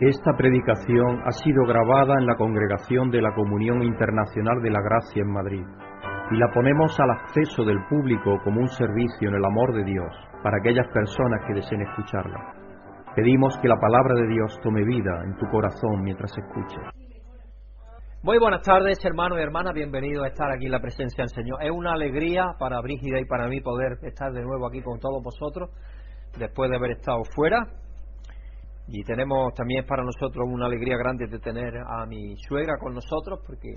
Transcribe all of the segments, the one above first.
Esta predicación ha sido grabada en la Congregación de la Comunión Internacional de la Gracia en Madrid y la ponemos al acceso del público como un servicio en el amor de Dios para aquellas personas que deseen escucharla. Pedimos que la palabra de Dios tome vida en tu corazón mientras escuches. Muy buenas tardes, hermanos y hermanas. Bienvenidos a estar aquí en la presencia del Señor. Es una alegría para Brígida y para mí poder estar de nuevo aquí con todos vosotros después de haber estado fuera y tenemos también para nosotros una alegría grande de tener a mi suegra con nosotros, porque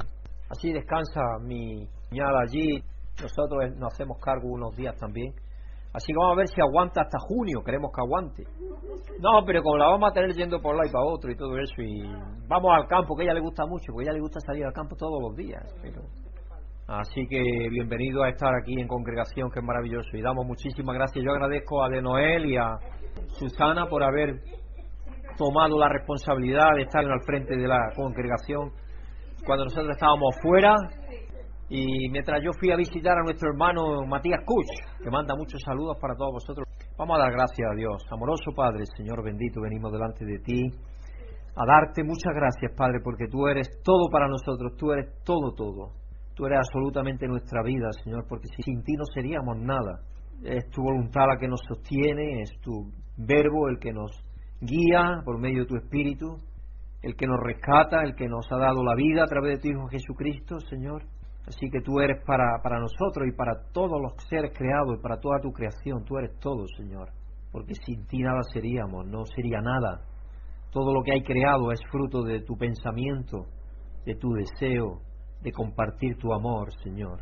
así descansa mi cuñada allí. Nosotros nos hacemos cargo unos días también. Así que vamos a ver si aguanta hasta junio, queremos que aguante. No, pero como la vamos a tener yendo por lado y para otro y todo eso, y vamos al campo, que ella le gusta mucho, porque ella le gusta salir al campo todos los días. Pero... Así que bienvenido a estar aquí en congregación, que es maravilloso. Y damos muchísimas gracias. Yo agradezco a De Noel y a Susana por haber tomado la responsabilidad de estar al frente de la congregación cuando nosotros estábamos fuera y mientras yo fui a visitar a nuestro hermano Matías Kuch, que manda muchos saludos para todos vosotros, vamos a dar gracias a Dios. Amoroso Padre, Señor bendito, venimos delante de ti a darte muchas gracias, Padre, porque tú eres todo para nosotros, tú eres todo, todo. Tú eres absolutamente nuestra vida, Señor, porque sin ti no seríamos nada. Es tu voluntad la que nos sostiene, es tu verbo el que nos guía por medio de tu Espíritu, el que nos rescata, el que nos ha dado la vida a través de tu Hijo Jesucristo, Señor. Así que tú eres para, para nosotros y para todos los seres creados y para toda tu creación, tú eres todo, Señor. Porque sin ti nada seríamos, no sería nada. Todo lo que hay creado es fruto de tu pensamiento, de tu deseo de compartir tu amor, Señor.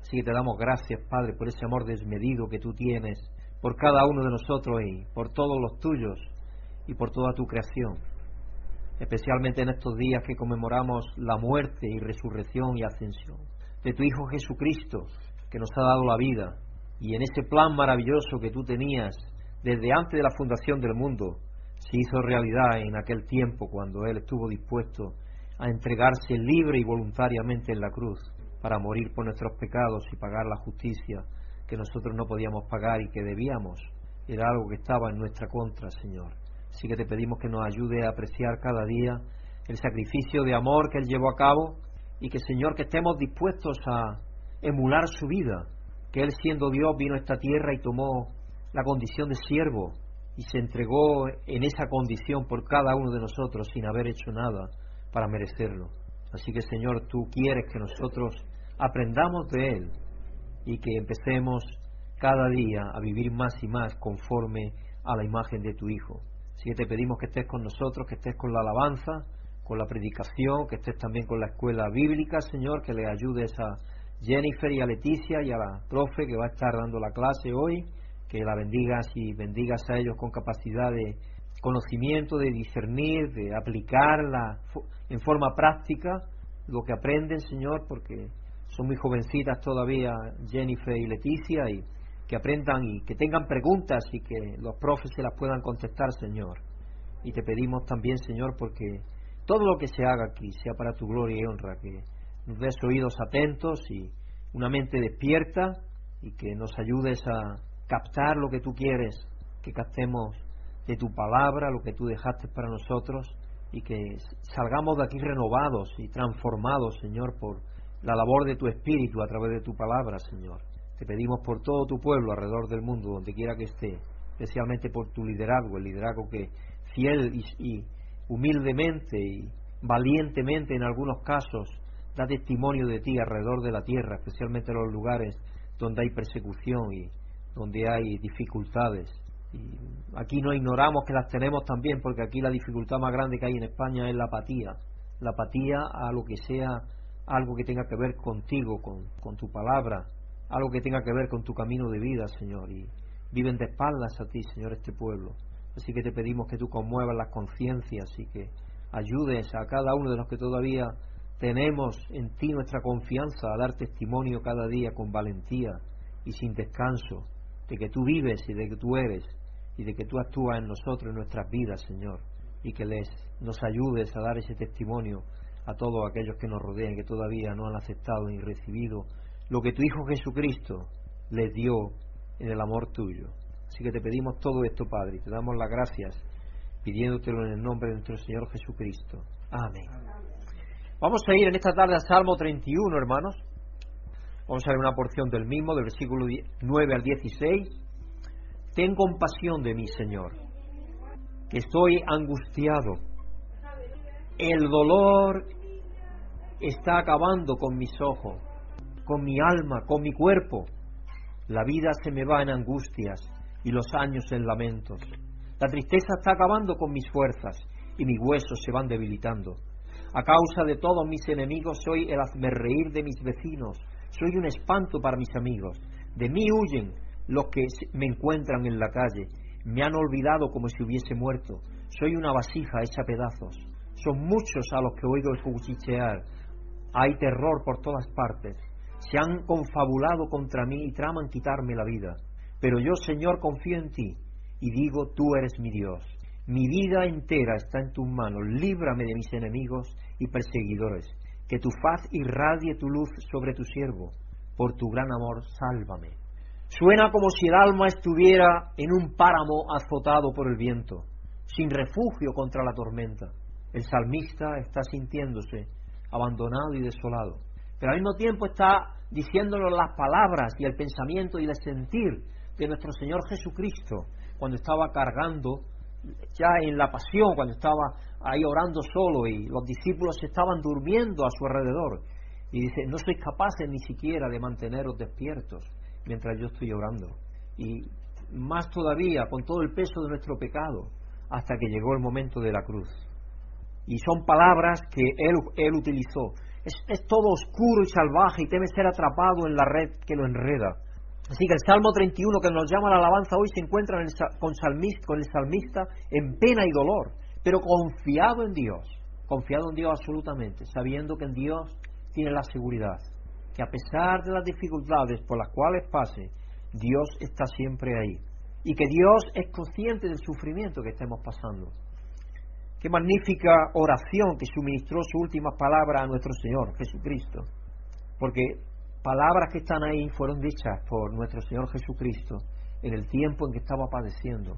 Así que te damos gracias, Padre, por ese amor desmedido que tú tienes por cada uno de nosotros y por todos los tuyos y por toda tu creación, especialmente en estos días que conmemoramos la muerte y resurrección y ascensión de tu Hijo Jesucristo, que nos ha dado la vida, y en ese plan maravilloso que tú tenías desde antes de la fundación del mundo, se hizo realidad en aquel tiempo cuando Él estuvo dispuesto a entregarse libre y voluntariamente en la cruz para morir por nuestros pecados y pagar la justicia que nosotros no podíamos pagar y que debíamos. Era algo que estaba en nuestra contra, Señor. Así que te pedimos que nos ayude a apreciar cada día el sacrificio de amor que Él llevó a cabo y que, Señor, que estemos dispuestos a emular su vida, que Él siendo Dios vino a esta tierra y tomó la condición de siervo y se entregó en esa condición por cada uno de nosotros sin haber hecho nada para merecerlo. Así que, Señor, tú quieres que nosotros aprendamos de Él y que empecemos cada día a vivir más y más conforme a la imagen de tu Hijo. Que te pedimos que estés con nosotros, que estés con la alabanza, con la predicación, que estés también con la escuela bíblica, Señor, que le ayudes a Jennifer y a Leticia y a la profe que va a estar dando la clase hoy, que la bendigas y bendigas a ellos con capacidad de conocimiento, de discernir, de aplicarla en forma práctica lo que aprenden, Señor, porque son muy jovencitas todavía Jennifer y Leticia y que aprendan y que tengan preguntas y que los profes se las puedan contestar, Señor. Y te pedimos también, Señor, porque todo lo que se haga aquí sea para tu gloria y honra, que nos des oídos atentos y una mente despierta y que nos ayudes a captar lo que tú quieres, que captemos de tu palabra, lo que tú dejaste para nosotros y que salgamos de aquí renovados y transformados, Señor, por la labor de tu Espíritu a través de tu palabra, Señor. Te pedimos por todo tu pueblo alrededor del mundo, donde quiera que esté, especialmente por tu liderazgo, el liderazgo que fiel y, humildemente y valientemente en algunos casos da testimonio de ti alrededor de la tierra, especialmente en los lugares donde hay persecución y donde hay dificultades. Y aquí no ignoramos que las tenemos también, porque aquí la dificultad más grande que hay en España es la apatía. La apatía a lo que sea algo que tenga que ver contigo, con, con tu palabra, algo que tenga que ver con tu camino de vida, Señor. Y viven de espaldas a ti, Señor, este pueblo. Así que te pedimos que tú conmuevas las conciencias y que ayudes a cada uno de los que todavía tenemos en ti nuestra confianza a dar testimonio cada día con valentía y sin descanso de que tú vives y de que tú eres y de que tú actúas en nosotros, en nuestras vidas, Señor, y que les nos ayudes a dar ese testimonio a todos aquellos que nos rodean que todavía no han aceptado ni recibido lo que tu Hijo Jesucristo les dio en el amor tuyo. Así que te pedimos todo esto, Padre, y te damos las gracias pidiéndotelo en el nombre de nuestro Señor Jesucristo. Amén. Vamos a ir en esta tarde al Salmo 31, hermanos. Vamos a ver una porción del mismo, del versículo 9 al 16. Ten compasión de mí, Señor, que estoy angustiado. El dolor está acabando con mis ojos, con mi alma, con mi cuerpo. La vida se me va en angustias y los años en lamentos. La tristeza está acabando con mis fuerzas y mis huesos se van debilitando. A causa de todos mis enemigos soy el hazmerreír de mis vecinos, soy un espanto para mis amigos. De mí huyen los que me encuentran en la calle, me han olvidado como si hubiese muerto. Soy una vasija hecha pedazos. Son muchos a los que oigo cuchichear. Hay terror por todas partes. Se han confabulado contra mí y traman quitarme la vida. Pero yo, Señor, confío en ti y digo, tú eres mi Dios. Mi vida entera está en tus manos, líbrame de mis enemigos y perseguidores. Que tu faz irradie tu luz sobre tu siervo. Por tu gran amor, sálvame. Suena como si el alma estuviera en un páramo azotado por el viento, sin refugio contra la tormenta. El salmista está sintiéndose abandonado y desolado, pero al mismo tiempo está diciéndonos las palabras y el pensamiento y el sentir de nuestro Señor Jesucristo, cuando estaba cargando ya en la pasión, cuando estaba ahí orando solo y los discípulos estaban durmiendo a su alrededor. Y dice, no sois capaces ni siquiera de manteneros despiertos mientras yo estoy orando. Y más todavía con todo el peso de nuestro pecado, hasta que llegó el momento de la cruz. Y son palabras que él, él utilizó. Es, todo oscuro y salvaje y teme ser atrapado en la red que lo enreda. Así que el Salmo 31 que nos llama la alabanza hoy se encuentra con, con el salmista en pena y dolor, pero confiado en Dios, confiado en Dios absolutamente, sabiendo que en Dios tiene la seguridad, que a pesar de las dificultades por las cuales pase, Dios está siempre ahí y que Dios es consciente del sufrimiento que estemos pasando. Qué magnífica oración que suministró su última palabra a nuestro Señor Jesucristo, porque palabras que están ahí fueron dichas por nuestro Señor Jesucristo en el tiempo en que estaba padeciendo,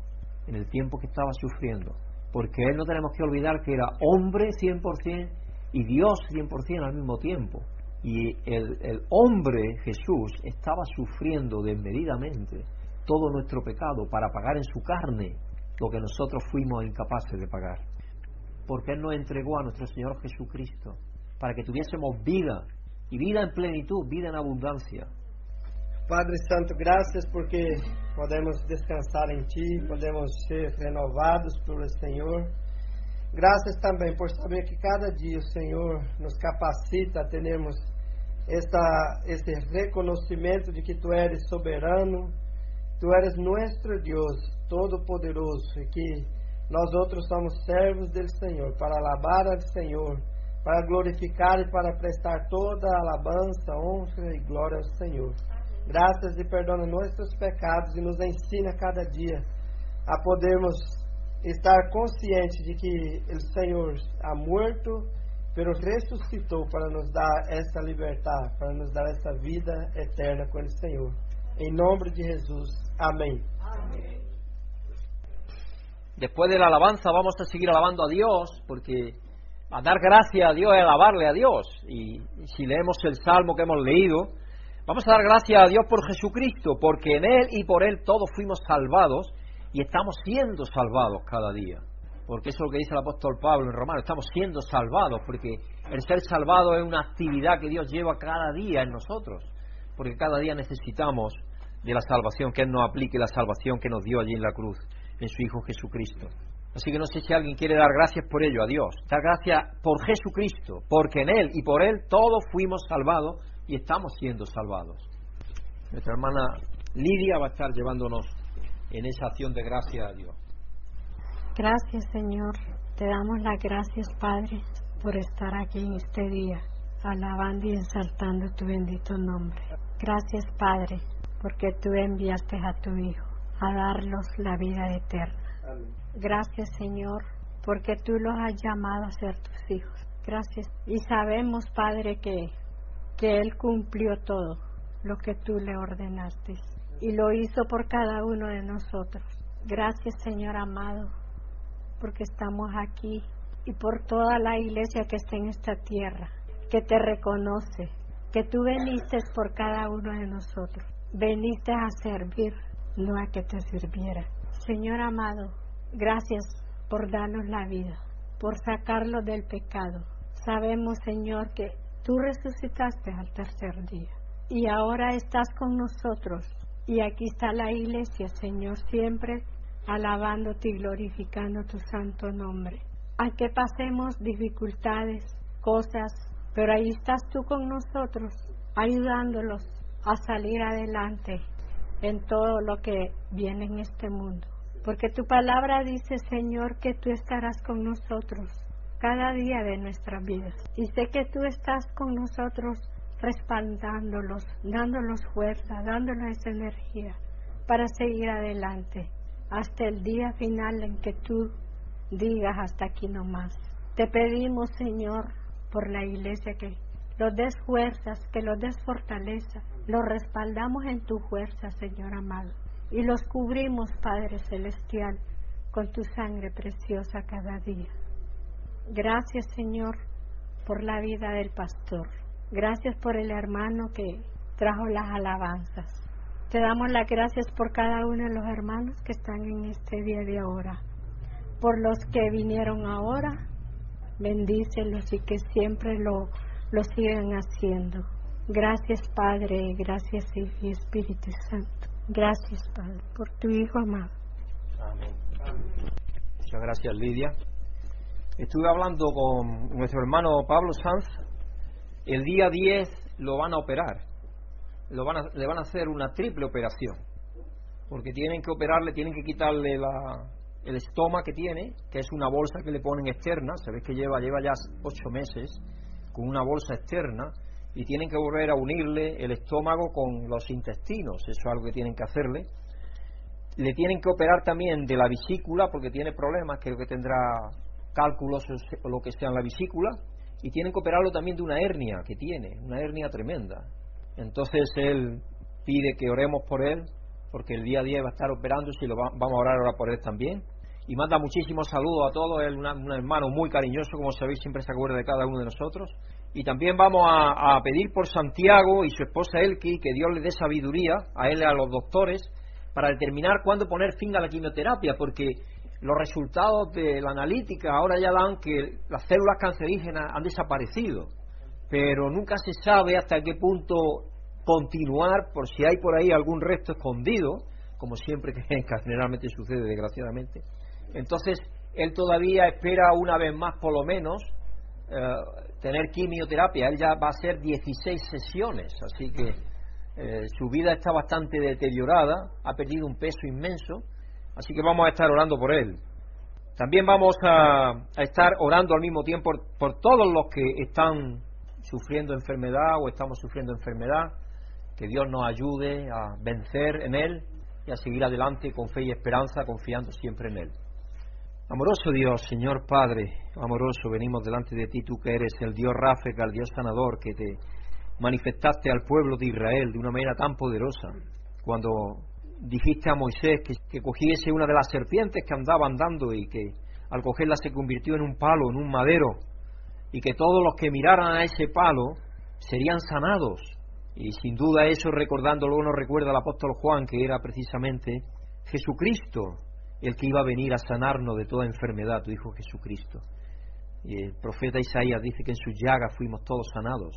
en el tiempo que estaba sufriendo, porque Él no tenemos que olvidar que era hombre 100% y Dios 100% al mismo tiempo. Y el, el hombre Jesús estaba sufriendo desmedidamente todo nuestro pecado para pagar en su carne lo que nosotros fuimos incapaces de pagar. Porque Él nos entregó a nuestro Señor Jesucristo para que tuviésemos vida y vida en plenitud, vida en abundancia. Padre Santo, graças porque podemos descansar em Ti, podemos ser renovados pelo Senhor. Graças também por saber que cada dia o Senhor nos capacita a esta, esse reconhecimento de que Tu eres soberano, Tu eres nosso Deus todo-poderoso e que nós outros somos servos do Senhor para alabar ao Senhor para glorificar e para prestar toda a alabança, honra e glória ao Senhor. Graças e perdona nossos pecados e nos ensina cada dia a podermos estar conscientes de que o Senhor ha morto, pero ressuscitou para nos dar essa liberdade, para nos dar essa vida eterna com o Senhor. Em nome de Jesus. Amém. Amém. Después de la alabanza vamos a seguir alabando a Dios porque a dar gracias a Dios y alabarle a Dios. Y si leemos el salmo que hemos leído, vamos a dar gracias a Dios por Jesucristo, porque en Él y por Él todos fuimos salvados y estamos siendo salvados cada día. Porque eso es lo que dice el apóstol Pablo en Romano, estamos siendo salvados, porque el ser salvado es una actividad que Dios lleva cada día en nosotros, porque cada día necesitamos de la salvación, que Él nos aplique la salvación que nos dio allí en la cruz, en su Hijo Jesucristo. Así que no sé si alguien quiere dar gracias por ello a Dios. Dar gracias por Jesucristo, porque en Él y por Él todos fuimos salvados y estamos siendo salvados. Nuestra hermana Lidia va a estar llevándonos en esa acción de gracia a Dios. Gracias Señor, te damos las gracias Padre por estar aquí en este día, alabando y exaltando tu bendito nombre. Gracias Padre, porque tú enviaste a tu Hijo a darnos la vida eterna. Gracias Señor, porque tú los has llamado a ser tus hijos. Gracias. Y sabemos, Padre, que, que Él cumplió todo lo que tú le ordenaste y lo hizo por cada uno de nosotros. Gracias, Señor amado, porque estamos aquí y por toda la iglesia que está en esta tierra, que te reconoce, que tú veniste por cada uno de nosotros. Veniste a servir, no a que te sirviera. Señor amado, gracias por darnos la vida, por sacarlo del pecado. Sabemos, Señor, que tú resucitaste al tercer día y ahora estás con nosotros. Y aquí está la iglesia, Señor, siempre alabándote y glorificando tu santo nombre. Aunque pasemos dificultades, cosas, pero ahí estás tú con nosotros, ayudándolos a salir adelante en todo lo que viene en este mundo. Porque tu palabra dice, Señor, que tú estarás con nosotros cada día de nuestras vidas. Y sé que tú estás con nosotros respaldándolos, dándolos fuerza, dándoles energía para seguir adelante hasta el día final en que tú digas hasta aquí no más. Te pedimos, Señor, por la iglesia que los des fuerzas, que los des fortaleza, los respaldamos en tu fuerza, Señor amado, y los cubrimos, Padre Celestial, con tu sangre preciosa cada día. Gracias, Señor, por la vida del pastor. Gracias por el hermano que trajo las alabanzas. Te damos las gracias por cada uno de los hermanos que están en este día de ahora. Por los que vinieron ahora, bendícelos y que siempre lo, lo sigan haciendo. Gracias Padre, gracias Hijo Espíritu Santo. Gracias Padre por tu Hijo amado. Amén. Muchas gracias Lidia. Estuve hablando con nuestro hermano Pablo Sanz el día 10 lo van a operar. Lo van a, le van a hacer una triple operación. Porque tienen que operarle, tienen que quitarle la, el estómago que tiene, que es una bolsa que le ponen externa. Sabéis que lleva, lleva ya ocho meses con una bolsa externa. Y tienen que volver a unirle el estómago con los intestinos. Eso es algo que tienen que hacerle. Le tienen que operar también de la vesícula porque tiene problemas, creo que tendrá cálculos o lo que sea en la vesícula y tienen que operarlo también de una hernia que tiene, una hernia tremenda. Entonces él pide que oremos por él, porque el día a día va a estar operándose y lo vamos a orar ahora por él también. Y manda muchísimos saludos a todos, él un hermano muy cariñoso, como sabéis, siempre se acuerda de cada uno de nosotros. Y también vamos a, pedir por Santiago y su esposa Elki, que Dios le dé sabiduría a él y a los doctores, para determinar cuándo poner fin a la quimioterapia, porque los resultados de la analítica ahora ya dan que las células cancerígenas han desaparecido, pero nunca se sabe hasta qué punto continuar por si hay por ahí algún resto escondido, como siempre que generalmente sucede desgraciadamente. Entonces, él todavía espera una vez más por lo menos eh, tener quimioterapia. Él ya va a hacer 16 sesiones, así que eh, su vida está bastante deteriorada, ha perdido un peso inmenso Así que vamos a estar orando por él. También vamos a, estar orando al mismo tiempo por, todos los que están sufriendo enfermedad o estamos sufriendo enfermedad. Que Dios nos ayude a vencer en Él y a seguir adelante con fe y esperanza, confiando siempre en Él. Amoroso Dios, Señor Padre, amoroso, venimos delante de ti, tú que eres el Dios Ráfeca, el Dios sanador, que te manifestaste al pueblo de Israel de una manera tan poderosa, cuando dijiste a Moisés que, cogiese una de las serpientes que andaba andando y que al cogerla se convirtió en un palo, en un madero, y que todos los que miraran a ese palo serían sanados. Y sin duda eso, recordándolo, nos recuerda el apóstol Juan, que era precisamente Jesucristo el que iba a venir a sanarnos de toda enfermedad, tu Hijo Jesucristo. Y el profeta Isaías dice que en sus llagas fuimos todos sanados.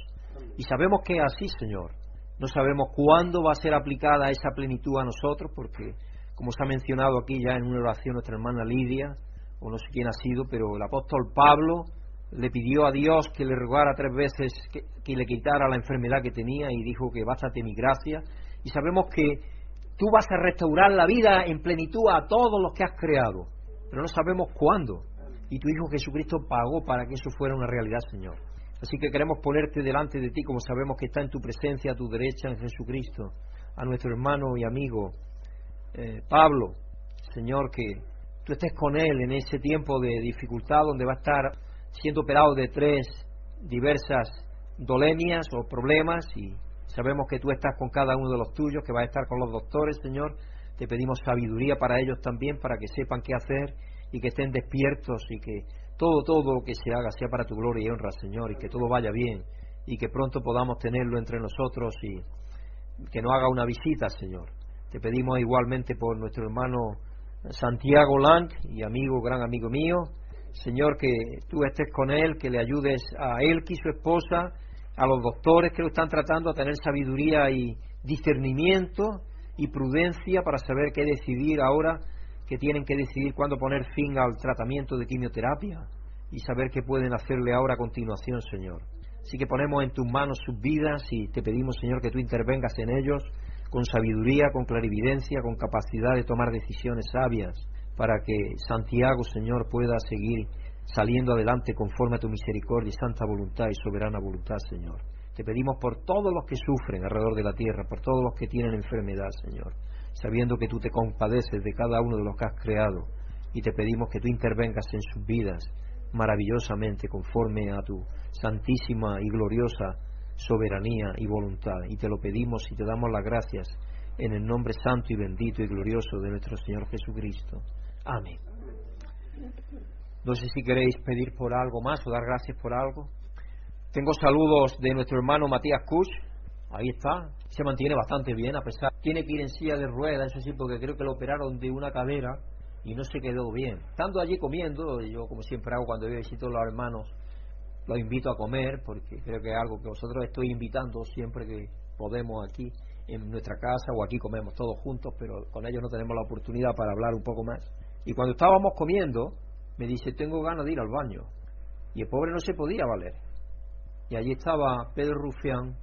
Y sabemos que es así, Señor. No sabemos cuándo va a ser aplicada esa plenitud a nosotros, porque, como se ha mencionado aquí ya en una oración nuestra hermana Lidia, o no sé quién ha sido, pero el apóstol Pablo le pidió a Dios que le rogara tres veces que, le quitara la enfermedad que tenía y dijo que bástate mi gracia. Y sabemos que tú vas a restaurar la vida en plenitud a todos los que has creado, pero no sabemos cuándo. Y tu Hijo Jesucristo pagó para que eso fuera una realidad, Señor. Así que queremos ponerte delante de ti, como sabemos que está en tu presencia, a tu derecha, en Jesucristo, a nuestro hermano y amigo eh, Pablo, Señor, que tú estés con él en ese tiempo de dificultad donde va a estar siendo operado de tres diversas dolemias o problemas y sabemos que tú estás con cada uno de los tuyos, que va a estar con los doctores, Señor. Te pedimos sabiduría para ellos también, para que sepan qué hacer y que estén despiertos y que todo, todo lo que se haga sea para tu gloria y honra, Señor, y que todo vaya bien y que pronto podamos tenerlo entre nosotros y que nos haga una visita, Señor. Te pedimos igualmente por nuestro hermano Santiago Lang y amigo, gran amigo mío, Señor, que tú estés con él, que le ayudes a él y su esposa, a los doctores que lo están tratando a tener sabiduría y discernimiento y prudencia para saber qué decidir ahora que tienen que decidir cuándo poner fin al tratamiento de quimioterapia y saber qué pueden hacerle ahora a continuación, Señor. Así que ponemos en tus manos sus vidas y te pedimos, Señor, que tú intervengas en ellos con sabiduría, con clarividencia, con capacidad de tomar decisiones sabias, para que Santiago, Señor, pueda seguir saliendo adelante conforme a tu misericordia y santa voluntad y soberana voluntad, Señor. Te pedimos por todos los que sufren alrededor de la tierra, por todos los que tienen enfermedad, Señor, sabiendo que tú te compadeces de cada uno de los que has creado y te pedimos que tú intervengas en sus vidas maravillosamente conforme a tu santísima y gloriosa soberanía y voluntad. Y te lo pedimos y te damos las gracias en el nombre santo y bendito y glorioso de nuestro Señor Jesucristo. Amén. No sé si queréis pedir por algo más o dar gracias por algo. Tengo saludos de nuestro hermano Matías Kusch. Ahí está. Se mantiene bastante bien, a pesar. Tiene que ir en silla de ruedas, eso sí, porque creo que lo operaron de una cadera y no se quedó bien. Estando allí comiendo, yo como siempre hago cuando yo visito a los hermanos, los invito a comer, porque creo que es algo que vosotros estoy invitando siempre que podemos aquí en nuestra casa o aquí comemos todos juntos, pero con ellos no tenemos la oportunidad para hablar un poco más. Y cuando estábamos comiendo, me dice, tengo ganas de ir al baño. Y el pobre no se podía valer. Y allí estaba Pedro Rufián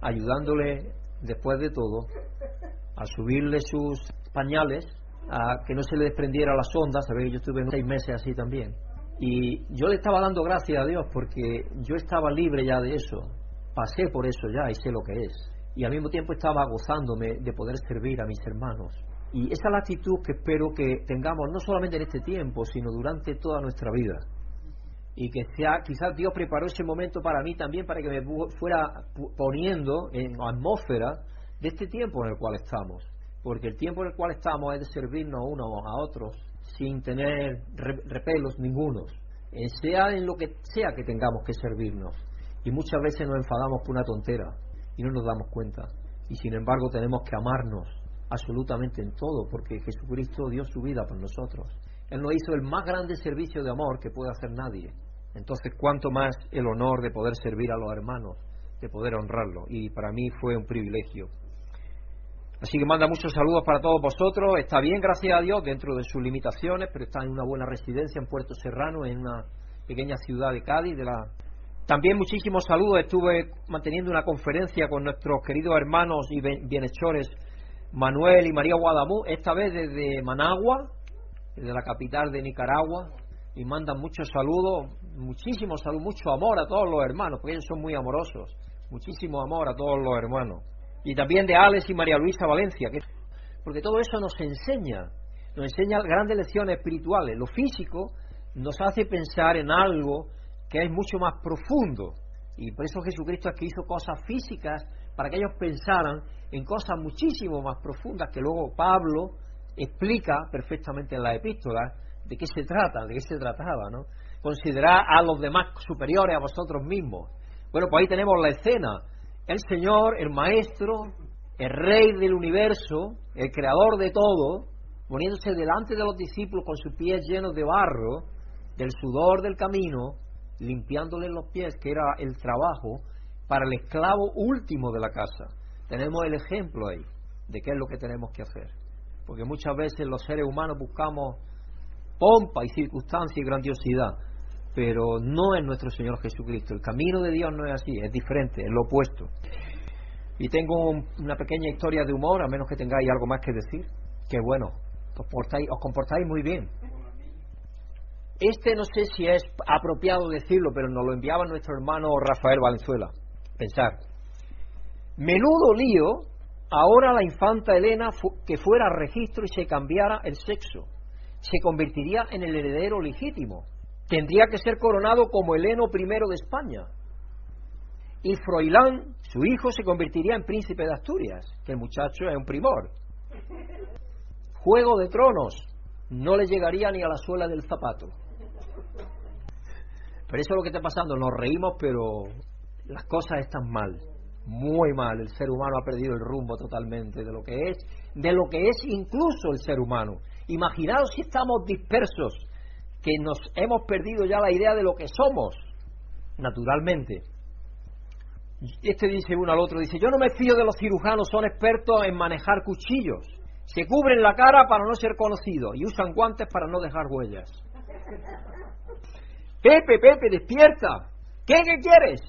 ayudándole, después de todo, a subirle sus pañales, a que no se le desprendiera las ondas. Sabéis yo estuve seis meses así también. Y yo le estaba dando gracias a Dios porque yo estaba libre ya de eso. Pasé por eso ya y sé lo que es. Y al mismo tiempo estaba gozándome de poder servir a mis hermanos. Y esa es la actitud que espero que tengamos no solamente en este tiempo, sino durante toda nuestra vida. Y que sea, quizás Dios preparó ese momento para mí también, para que me fuera poniendo en atmósfera de este tiempo en el cual estamos. Porque el tiempo en el cual estamos es de servirnos unos a otros sin tener repelos ningunos, eh, sea en lo que sea que tengamos que servirnos. Y muchas veces nos enfadamos por una tontera y no nos damos cuenta. Y sin embargo tenemos que amarnos absolutamente en todo, porque Jesucristo dio su vida por nosotros. Él nos hizo el más grande servicio de amor que puede hacer nadie. Entonces, cuánto más el honor de poder servir a los hermanos, de poder honrarlo. Y para mí fue un privilegio. Así que manda muchos saludos para todos vosotros. Está bien, gracias a Dios, dentro de sus limitaciones, pero está en una buena residencia en Puerto Serrano, en una pequeña ciudad de Cádiz. De la... También muchísimos saludos. Estuve manteniendo una conferencia con nuestros queridos hermanos y bienhechores Manuel y María Guadamú, esta vez desde Managua, desde la capital de Nicaragua. Y mandan muchos saludos, muchísimos saludos, mucho amor a todos los hermanos, porque ellos son muy amorosos. Muchísimo amor a todos los hermanos y también de Alex y María Luisa Valencia, porque todo eso nos enseña, nos enseña grandes lecciones espirituales. Lo físico nos hace pensar en algo que es mucho más profundo, y por eso Jesucristo es que hizo cosas físicas para que ellos pensaran en cosas muchísimo más profundas que luego Pablo explica perfectamente en la epístola de qué se trata, de qué se trataba, ¿no? Considerar a los demás superiores a vosotros mismos. Bueno, pues ahí tenemos la escena el Señor, el Maestro, el Rey del universo, el Creador de todo, poniéndose delante de los discípulos con sus pies llenos de barro, del sudor del camino, limpiándoles los pies, que era el trabajo para el esclavo último de la casa. Tenemos el ejemplo ahí de qué es lo que tenemos que hacer. Porque muchas veces los seres humanos buscamos pompa y circunstancia y grandiosidad pero no es nuestro Señor Jesucristo. El camino de Dios no es así, es diferente, es lo opuesto. Y tengo una pequeña historia de humor, a menos que tengáis algo más que decir, que bueno, os, os comportáis muy bien. Este no sé si es apropiado decirlo, pero nos lo enviaba nuestro hermano Rafael Valenzuela. Pensar, menudo lío ahora la infanta Elena que fuera a registro y se cambiara el sexo. Se convertiría en el heredero legítimo tendría que ser coronado como Heleno I de España. Y Froilán, su hijo, se convertiría en príncipe de Asturias, que el muchacho es un primor. Juego de Tronos, no le llegaría ni a la suela del zapato. Pero eso es lo que está pasando, nos reímos, pero las cosas están mal, muy mal. El ser humano ha perdido el rumbo totalmente de lo que es, de lo que es incluso el ser humano. Imaginaos si estamos dispersos, que nos hemos perdido ya la idea de lo que somos, naturalmente. Este dice uno al otro, dice, yo no me fío de los cirujanos, son expertos en manejar cuchillos. Se cubren la cara para no ser conocidos y usan guantes para no dejar huellas. Pepe, Pepe, despierta. ¿Qué, qué quieres?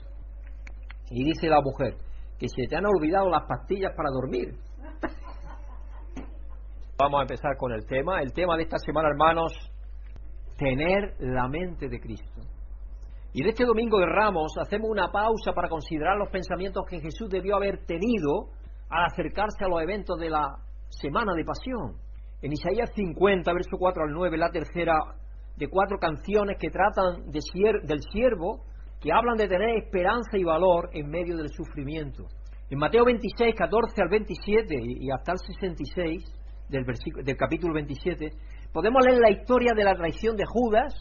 Y dice la mujer, que se te han olvidado las pastillas para dormir. Vamos a empezar con el tema. El tema de esta semana, hermanos, tener la mente de Cristo. Y en este domingo de Ramos hacemos una pausa para considerar los pensamientos que Jesús debió haber tenido al acercarse a los eventos de la semana de pasión. En Isaías 50, verso 4 al 9, la tercera de cuatro canciones que tratan de del siervo, que hablan de tener esperanza y valor en medio del sufrimiento. En Mateo 26, 14 al 27 y hasta el 66 del, del capítulo 27, podemos leer la historia de la traición de Judas,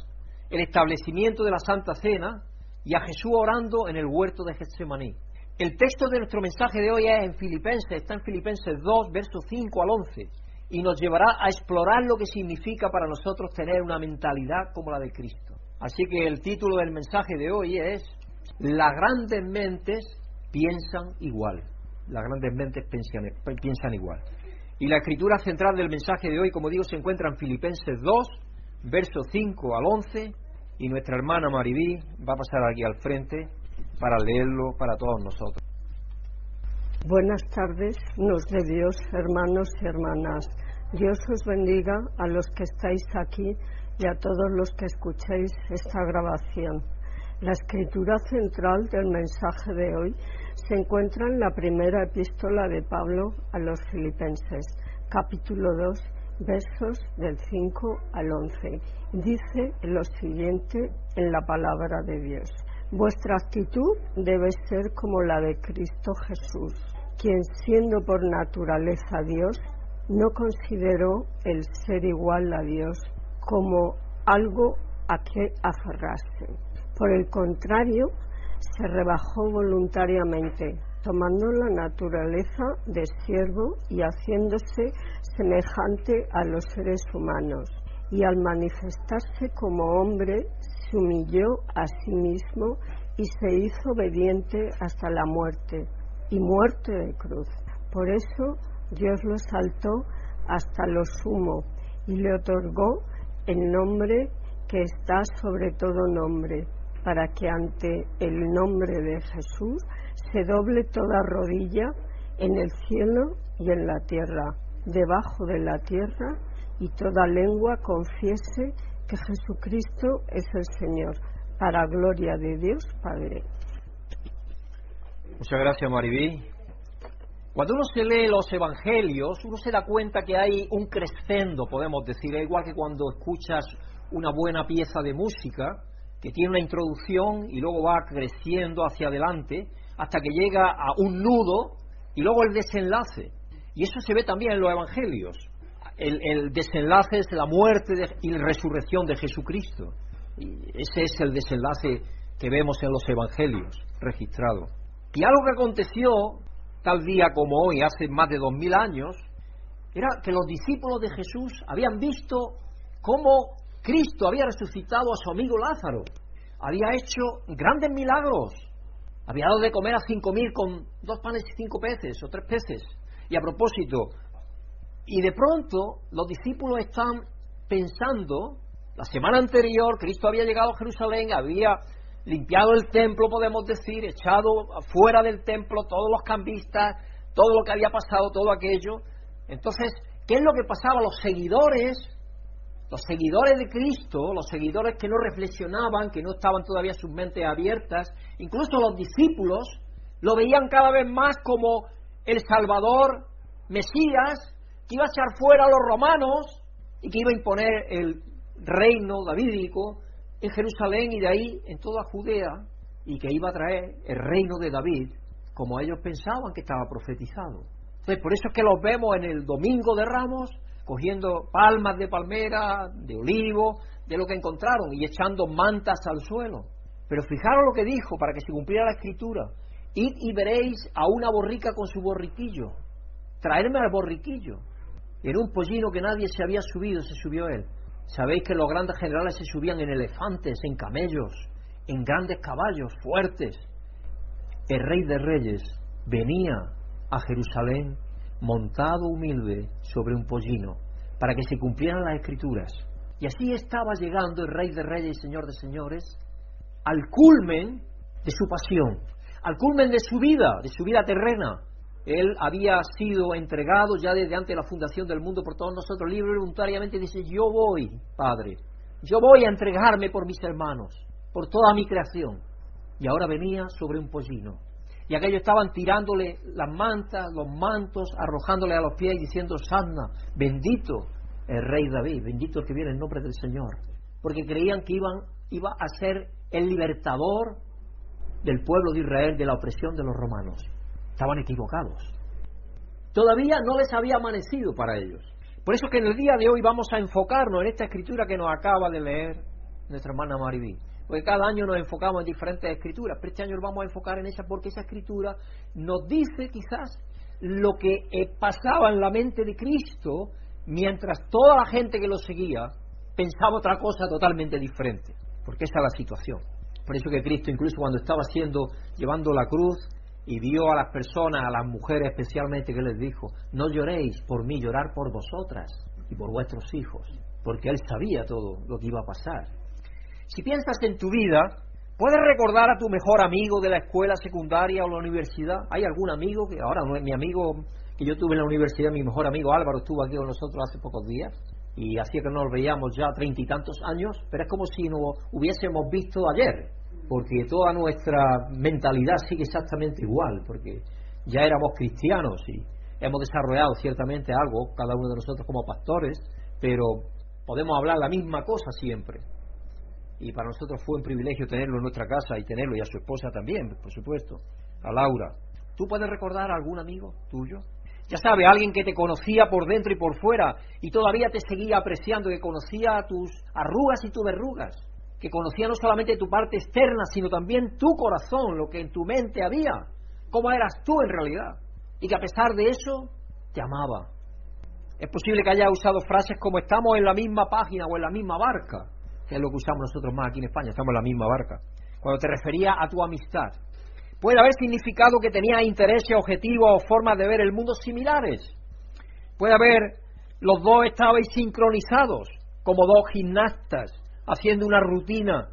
el establecimiento de la Santa Cena y a Jesús orando en el huerto de Getsemaní. El texto de nuestro mensaje de hoy es en Filipenses, está en Filipenses 2, versos 5 al 11, y nos llevará a explorar lo que significa para nosotros tener una mentalidad como la de Cristo. Así que el título del mensaje de hoy es Las grandes mentes piensan igual. Las grandes mentes piensan, piensan igual. Y la escritura central del mensaje de hoy, como digo, se encuentra en Filipenses 2, versos 5 al 11, y nuestra hermana Maribí va a pasar aquí al frente para leerlo para todos nosotros. Buenas tardes, nos de Dios, hermanos y hermanas. Dios os bendiga a los que estáis aquí y a todos los que escuchéis esta grabación. La escritura central del mensaje de hoy se encuentra en la primera epístola de Pablo a los filipenses, capítulo 2, versos del 5 al 11. Dice lo siguiente en la palabra de Dios. Vuestra actitud debe ser como la de Cristo Jesús, quien siendo por naturaleza Dios, no consideró el ser igual a Dios como algo a que aferrarse. Por el contrario, se rebajó voluntariamente, tomando la naturaleza de siervo y haciéndose semejante a los seres humanos. Y al manifestarse como hombre, se humilló a sí mismo y se hizo obediente hasta la muerte, y muerte de cruz. Por eso Dios lo saltó hasta lo sumo y le otorgó el nombre que está sobre todo nombre, para que ante el nombre de Jesús se doble toda rodilla en el cielo y en la tierra, debajo de la tierra, y toda lengua confiese que Jesucristo es el Señor, para gloria de Dios Padre. Muchas gracias, Maribí. Cuando uno se lee los evangelios, uno se da cuenta que hay un crescendo, podemos decir, es igual que cuando escuchas una buena pieza de música, que tiene una introducción y luego va creciendo hacia adelante hasta que llega a un nudo y luego el desenlace. Y eso se ve también en los evangelios. El, desenlace es la muerte y la resurrección de Jesucristo. Y ese es el desenlace que vemos en los evangelios registrados. Y algo que aconteció tal día como hoy, hace más de dos mil años, era que los discípulos de Jesús habían visto cómo Cristo había resucitado a su amigo Lázaro, había hecho grandes milagros, había dado de comer a cinco mil con dos panes y cinco peces o tres peces. Y a propósito, y de pronto los discípulos están pensando, la semana anterior Cristo había llegado a Jerusalén, había limpiado el templo, podemos decir, echado fuera del templo todos los cambistas, todo lo que había pasado, todo aquello. Entonces, ¿qué es lo que pasaba? Los seguidores, los seguidores de Cristo, los seguidores que no reflexionaban, que no estaban todavía sus mentes abiertas, incluso los discípulos, lo veían cada vez más como el Salvador, Mesías, que iba a echar fuera a los romanos y que iba a imponer el reino davídico en Jerusalén y de ahí en toda Judea y que iba a traer el reino de David como ellos pensaban que estaba profetizado. Entonces, por eso es que los vemos en el domingo de Ramos cogiendo palmas de palmera, de olivo, de lo que encontraron y echando mantas al suelo. Pero fijaros lo que dijo para que se cumpliera la escritura. Id y veréis a una borrica con su borriquillo. Traerme al borriquillo. Era un pollino que nadie se había subido, se subió él. Sabéis que los grandes generales se subían en elefantes, en camellos, en grandes caballos fuertes. El rey de reyes venía a Jerusalén montado humilde sobre un pollino para que se cumplieran las escrituras. Y así estaba llegando el rey de reyes y señor de señores al culmen de su pasión, al culmen de su vida, de su vida terrena. Él había sido entregado ya desde antes de la fundación del mundo por todos nosotros, libre y voluntariamente, dice, yo voy, Padre, yo voy a entregarme por mis hermanos, por toda mi creación. Y ahora venía sobre un pollino. Y aquellos estaban tirándole las mantas, los mantos, arrojándole a los pies y diciendo, Sanna, bendito el rey David, bendito el que viene en nombre del Señor. Porque creían que iban, iba a ser el libertador del pueblo de Israel de la opresión de los romanos. Estaban equivocados. Todavía no les había amanecido para ellos. Por eso que en el día de hoy vamos a enfocarnos en esta escritura que nos acaba de leer nuestra hermana Maribí. Porque cada año nos enfocamos en diferentes escrituras, pero este año nos vamos a enfocar en esa porque esa escritura nos dice quizás lo que eh, pasaba en la mente de Cristo mientras toda la gente que lo seguía pensaba otra cosa totalmente diferente porque esa es la situación. Por eso que Cristo, incluso cuando estaba haciendo, llevando la cruz y vio a las personas, a las mujeres especialmente, que les dijo, no lloréis por mí, llorar por vosotras y por vuestros hijos, porque Él sabía todo lo que iba a pasar. Si piensas en tu vida, ¿puedes recordar a tu mejor amigo de la escuela secundaria o la universidad? ¿Hay algún amigo que ahora no es mi amigo que yo tuve en la universidad, mi mejor amigo Álvaro estuvo aquí con nosotros hace pocos días? y hacía que no nos veíamos ya treinta y tantos años, pero es como si nos hubiésemos visto ayer, porque toda nuestra mentalidad sigue exactamente igual, porque ya éramos cristianos y hemos desarrollado ciertamente algo, cada uno de nosotros como pastores, pero podemos hablar la misma cosa siempre. Y para nosotros fue un privilegio tenerlo en nuestra casa y tenerlo y a su esposa también, por supuesto, a Laura. ¿Tú puedes recordar a algún amigo tuyo ya sabe, alguien que te conocía por dentro y por fuera y todavía te seguía apreciando, que conocía tus arrugas y tus verrugas, que conocía no solamente tu parte externa, sino también tu corazón, lo que en tu mente había, cómo eras tú en realidad, y que a pesar de eso te amaba. Es posible que haya usado frases como estamos en la misma página o en la misma barca, que es lo que usamos nosotros más aquí en España, estamos en la misma barca, cuando te refería a tu amistad puede haber significado que tenía intereses, objetivos o formas de ver el mundo similares. Puede haber los dos estabais sincronizados como dos gimnastas haciendo una rutina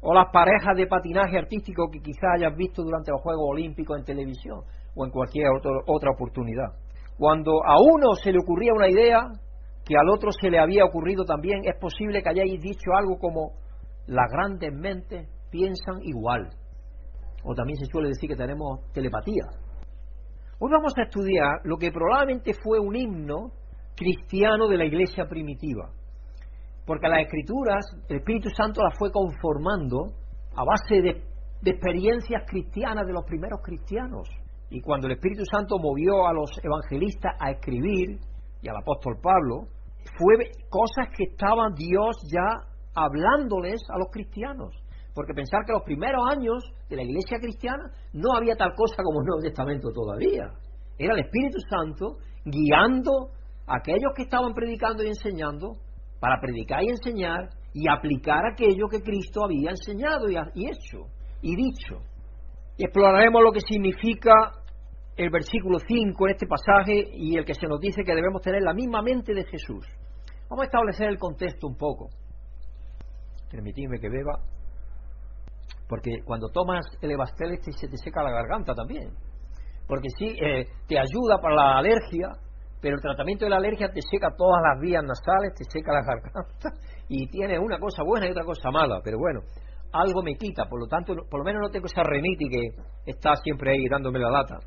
o las parejas de patinaje artístico que quizás hayas visto durante los Juegos Olímpicos en televisión o en cualquier otra oportunidad. Cuando a uno se le ocurría una idea que al otro se le había ocurrido también, es posible que hayáis dicho algo como las grandes mentes piensan igual o también se suele decir que tenemos telepatía. Hoy vamos a estudiar lo que probablemente fue un himno cristiano de la iglesia primitiva, porque las escrituras el Espíritu Santo las fue conformando a base de, experiencias cristianas de los primeros cristianos. Y cuando el Espíritu Santo movió a los evangelistas a escribir, y al apóstol Pablo, fue cosas que estaba Dios ya hablándoles a los cristianos. Porque pensar que los primeros años de la iglesia cristiana no había tal cosa como el Nuevo Testamento todavía. Era el Espíritu Santo guiando a aquellos que estaban predicando y enseñando para predicar y enseñar y aplicar aquello que Cristo había enseñado y, hecho y dicho. Y exploraremos lo que significa el versículo 5 en este pasaje y el que se nos dice que debemos tener la misma mente de Jesús. Vamos a establecer el contexto un poco. Permitidme que beba porque cuando tomas el Evastel este se te seca la garganta también. Porque sí, eh, te ayuda para la alergia, pero el tratamiento de la alergia te seca todas las vías nasales, te seca la garganta y tiene una cosa buena y otra cosa mala. Pero bueno, algo me quita, por lo tanto, por lo menos no tengo esa reniti que está siempre ahí dándome la lata.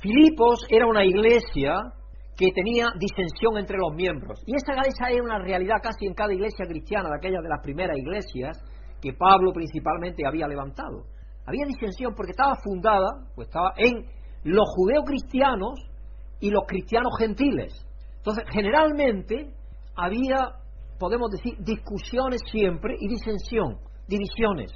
Filipos era una iglesia que tenía disensión entre los miembros. Y esa, esa era una realidad casi en cada iglesia cristiana, de aquellas de las primeras iglesias, que Pablo principalmente había levantado. Había disensión porque estaba fundada, pues estaba en los judeocristianos y los cristianos gentiles. Entonces, generalmente había, podemos decir, discusiones siempre y disensión, divisiones.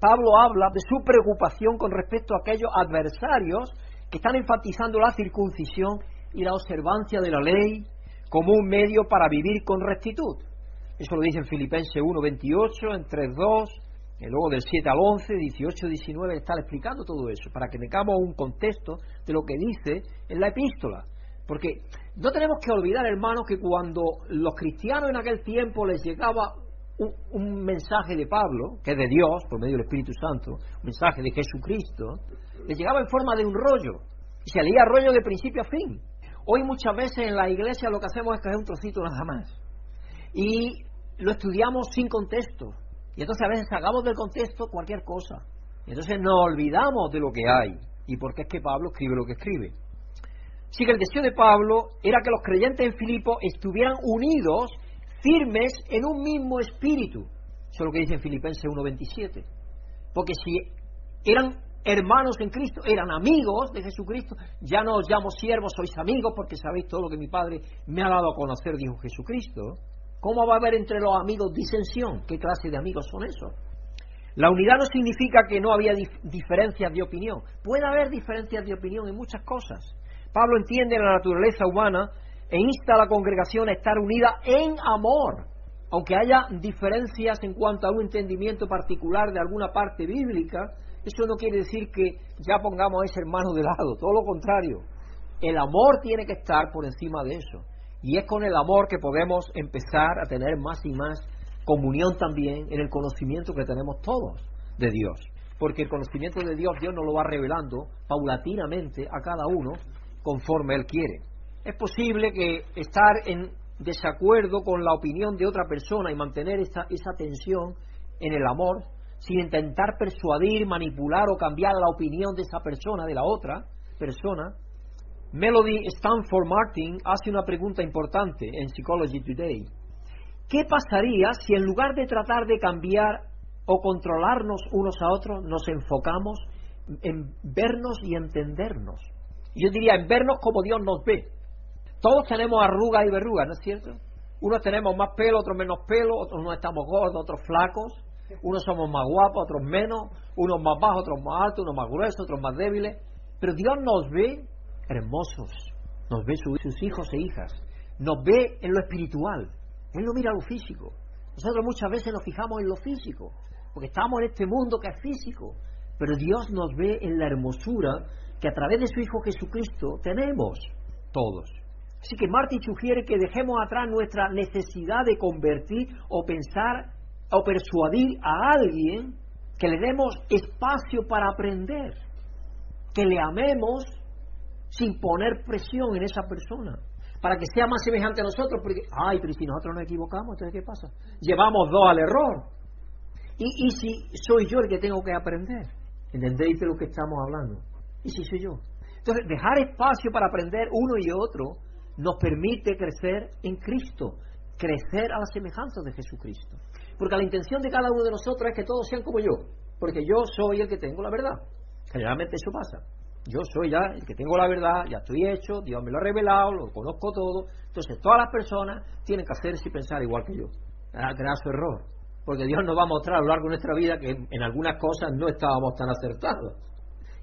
Pablo habla de su preocupación con respecto a aquellos adversarios que están enfatizando la circuncisión y la observancia de la ley como un medio para vivir con rectitud. Eso lo dice en Filipenses 1, 28, en 3.2, y luego del 7 al 11, 18, 19, está explicando todo eso, para que tengamos un contexto de lo que dice en la epístola. Porque no tenemos que olvidar, hermanos, que cuando los cristianos en aquel tiempo les llegaba un, mensaje de Pablo, que es de Dios, por medio del Espíritu Santo, un mensaje de Jesucristo, les llegaba en forma de un rollo, y se leía rollo de principio a fin. Hoy muchas veces en la iglesia lo que hacemos es coger un trocito nada más. Y lo estudiamos sin contexto. Y entonces a veces sacamos del contexto cualquier cosa. Y entonces nos olvidamos de lo que hay. Y por qué es que Pablo escribe lo que escribe. Así que el deseo de Pablo era que los creyentes en Filipo estuvieran unidos firmes en un mismo espíritu. Eso es lo que dice en Filipenses 1.27. Porque si eran hermanos en Cristo, eran amigos de Jesucristo, ya no os llamo siervos, sois amigos porque sabéis todo lo que mi Padre me ha dado a conocer, dijo Jesucristo. ¿Cómo va a haber entre los amigos disensión? ¿Qué clase de amigos son esos? La unidad no significa que no había diferencias de opinión. Puede haber diferencias de opinión en muchas cosas. Pablo entiende la naturaleza humana e insta a la congregación a estar unida en amor, aunque haya diferencias en cuanto a un entendimiento particular de alguna parte bíblica, eso no quiere decir que ya pongamos a ese hermano de lado, todo lo contrario. El amor tiene que estar por encima de eso. Y es con el amor que podemos empezar a tener más y más comunión también en el conocimiento que tenemos todos de Dios. Porque el conocimiento de Dios, Dios nos lo va revelando paulatinamente a cada uno conforme Él quiere. Es posible que estar en desacuerdo con la opinión de otra persona y mantener esa, esa tensión en el amor, sin intentar persuadir, manipular o cambiar la opinión de esa persona, de la otra persona. Melody Stanford Martin hace una pregunta importante en Psychology Today. ¿Qué pasaría si en lugar de tratar de cambiar o controlarnos unos a otros, nos enfocamos en vernos y entendernos? Yo diría en vernos como Dios nos ve, todos tenemos arrugas y verrugas, ¿no es cierto? Unos tenemos más pelo, otros menos pelo, otros no estamos gordos, otros flacos, unos somos más guapos, otros menos, unos más bajos, otros más altos, unos más gruesos, otros más débiles. Pero Dios nos ve hermosos, nos ve sus hijos e hijas, nos ve en lo espiritual, Él no mira lo físico. Nosotros muchas veces nos fijamos en lo físico, porque estamos en este mundo que es físico, pero Dios nos ve en la hermosura que a través de su Hijo Jesucristo tenemos todos. Así que Marty sugiere que dejemos atrás nuestra necesidad de convertir o pensar o persuadir a alguien, que le demos espacio para aprender, que le amemos sin poner presión en esa persona, para que sea más semejante a nosotros, porque, ay, pero si nosotros nos equivocamos, entonces ¿qué pasa? Llevamos dos al error. ¿Y, y si soy yo el que tengo que aprender? ¿Entendéis de lo que estamos hablando? ¿Y si soy yo? Entonces, dejar espacio para aprender uno y otro nos permite crecer en Cristo, crecer a la semejanza de Jesucristo. Porque la intención de cada uno de nosotros es que todos sean como yo, porque yo soy el que tengo la verdad. Generalmente eso pasa. Yo soy ya el que tengo la verdad, ya estoy hecho, Dios me lo ha revelado, lo conozco todo. Entonces todas las personas tienen que hacerse y pensar igual que yo. Será su error. Porque Dios nos va a mostrar a lo largo de nuestra vida que en algunas cosas no estábamos tan acertados.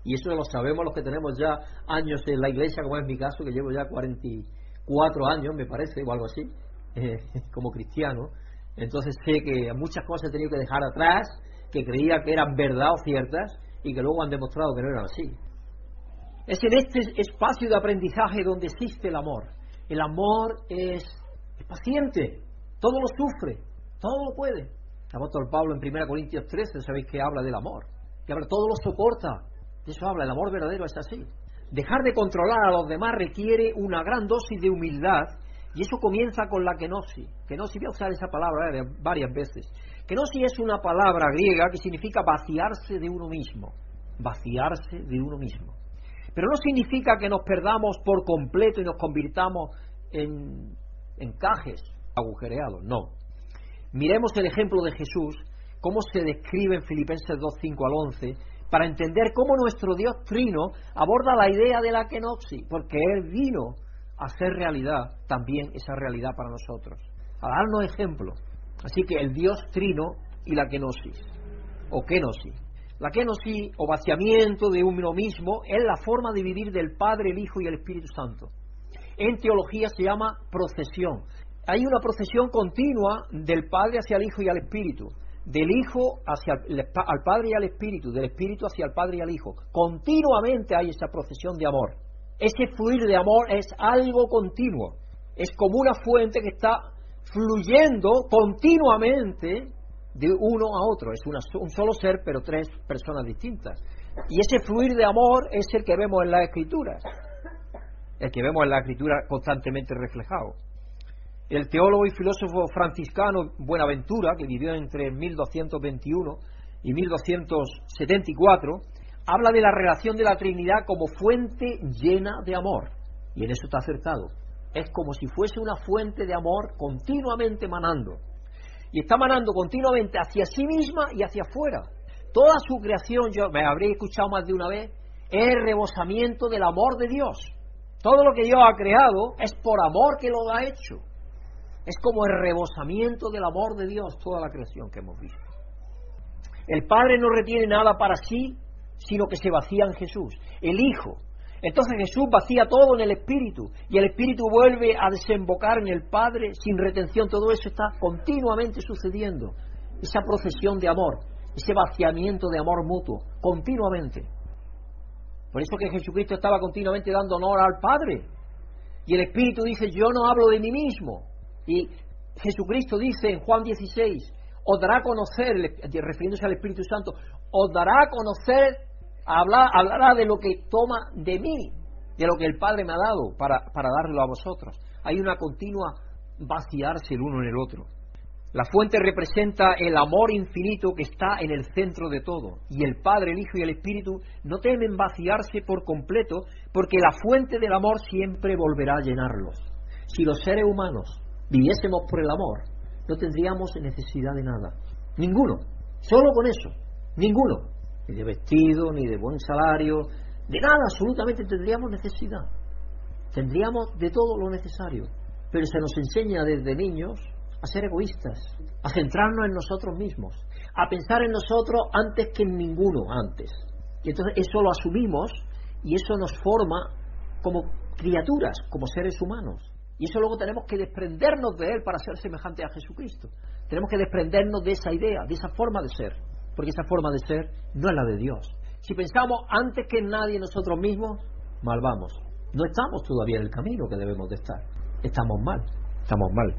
Y eso lo sabemos los que tenemos ya años en la iglesia, como es mi caso, que llevo ya 40, cuatro años, me parece, o algo así, eh, como cristiano. Entonces sé que muchas cosas he tenido que dejar atrás, que creía que eran verdad o ciertas, y que luego han demostrado que no eran así. Es en este espacio de aprendizaje donde existe el amor. El amor es, paciente, todo lo sufre, todo lo puede. El apóstol Pablo en 1 Corintios 13, sabéis que habla del amor, que habla, todo lo soporta. De eso habla, el amor verdadero es así. Dejar de controlar a los demás requiere una gran dosis de humildad y eso comienza con la kenosis. Kenosis, voy a usar esa palabra varias veces. Kenosis es una palabra griega que significa vaciarse de uno mismo. Vaciarse de uno mismo. Pero no significa que nos perdamos por completo y nos convirtamos en encajes agujereados, no. Miremos el ejemplo de Jesús, cómo se describe en Filipenses 2, 5 al 11, para entender cómo nuestro Dios trino aborda la idea de la kenosis, porque Él vino hacer realidad también esa realidad para nosotros, a darnos ejemplo. Así que el Dios trino y la kenosis, o kenosis. La kenosis, o vaciamiento de uno mismo, es la forma de vivir del Padre, el Hijo y el Espíritu Santo. En teología se llama procesión. Hay una procesión continua del Padre hacia el Hijo y al Espíritu del Hijo hacia el, al Padre y al Espíritu, del Espíritu hacia el Padre y al Hijo. Continuamente hay esa procesión de amor. Ese fluir de amor es algo continuo. Es como una fuente que está fluyendo continuamente de uno a otro. Es un solo ser, pero tres personas distintas. Y ese fluir de amor es el que vemos en las Escrituras. El que vemos en la Escritura constantemente reflejado. El teólogo y filósofo franciscano Buenaventura, que vivió entre 1221 y 1274, habla de la relación de la Trinidad como fuente llena de amor. Y en eso está acertado. Es como si fuese una fuente de amor continuamente manando. Y está manando continuamente hacia sí misma y hacia afuera. Toda su creación, yo me habréis escuchado más de una vez, es el rebosamiento del amor de Dios. Todo lo que Dios ha creado es por amor que lo ha hecho. Es como el rebosamiento del amor de Dios, toda la creación que hemos visto. El Padre no retiene nada para sí, sino que se vacía en Jesús. El Hijo. Entonces Jesús vacía todo en el Espíritu y el Espíritu vuelve a desembocar en el Padre sin retención. Todo eso está continuamente sucediendo. Esa procesión de amor, ese vaciamiento de amor mutuo, continuamente. Por eso que Jesucristo estaba continuamente dando honor al Padre. Y el Espíritu dice, yo no hablo de mí mismo, y Jesucristo dice en Juan 16, os dará a conocer, refiriéndose al Espíritu Santo, os dará a conocer, hablará de lo que toma de mí, de lo que el Padre me ha dado para, para darlo a vosotros. Hay una continua vaciarse el uno en el otro. La fuente representa el amor infinito que está en el centro de todo. Y el Padre, el Hijo y el Espíritu no temen vaciarse por completo porque la fuente del amor siempre volverá a llenarlos. Si los seres humanos viviésemos por el amor, no tendríamos necesidad de nada. Ninguno. Solo con eso. Ninguno. Ni de vestido, ni de buen salario, de nada, absolutamente tendríamos necesidad. Tendríamos de todo lo necesario. Pero se nos enseña desde niños a ser egoístas, a centrarnos en nosotros mismos, a pensar en nosotros antes que en ninguno antes. Y entonces eso lo asumimos y eso nos forma como criaturas, como seres humanos. Y eso luego tenemos que desprendernos de él para ser semejante a Jesucristo. Tenemos que desprendernos de esa idea, de esa forma de ser, porque esa forma de ser no es la de Dios. Si pensamos antes que nadie nosotros mismos, mal vamos. No estamos todavía en el camino que debemos de estar. Estamos mal, estamos mal.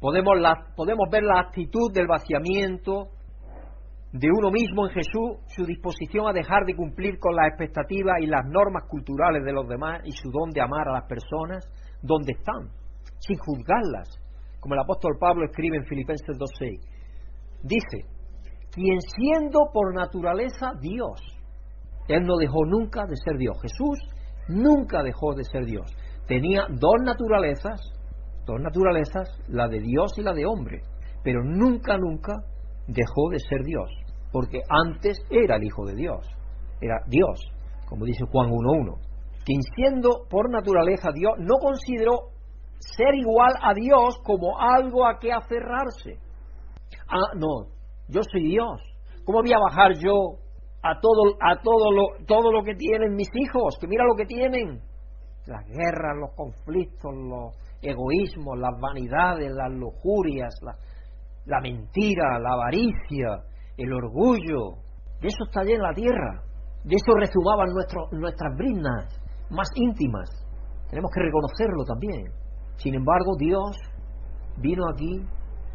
Podemos, podemos ver la actitud del vaciamiento de uno mismo en Jesús, su disposición a dejar de cumplir con las expectativas y las normas culturales de los demás y su don de amar a las personas donde están, sin juzgarlas, como el apóstol Pablo escribe en Filipenses 2.6. Dice, quien siendo por naturaleza Dios, Él no dejó nunca de ser Dios. Jesús nunca dejó de ser Dios. Tenía dos naturalezas, dos naturalezas, la de Dios y la de hombre, pero nunca, nunca dejó de ser Dios, porque antes era el Hijo de Dios, era Dios, como dice Juan 1.1 quien siendo por naturaleza Dios, no consideró ser igual a Dios como algo a que aferrarse. Ah, no, yo soy Dios. ¿Cómo voy a bajar yo a todo, a todo lo, todo lo que tienen mis hijos? Que mira lo que tienen. Las guerras, los conflictos, los egoísmos, las vanidades, las lujurias, la, mentira, la avaricia, el orgullo. De eso está llena la tierra. De eso rezumaban nuestras brinas más íntimas. Tenemos que reconocerlo también. Sin embargo, Dios vino aquí,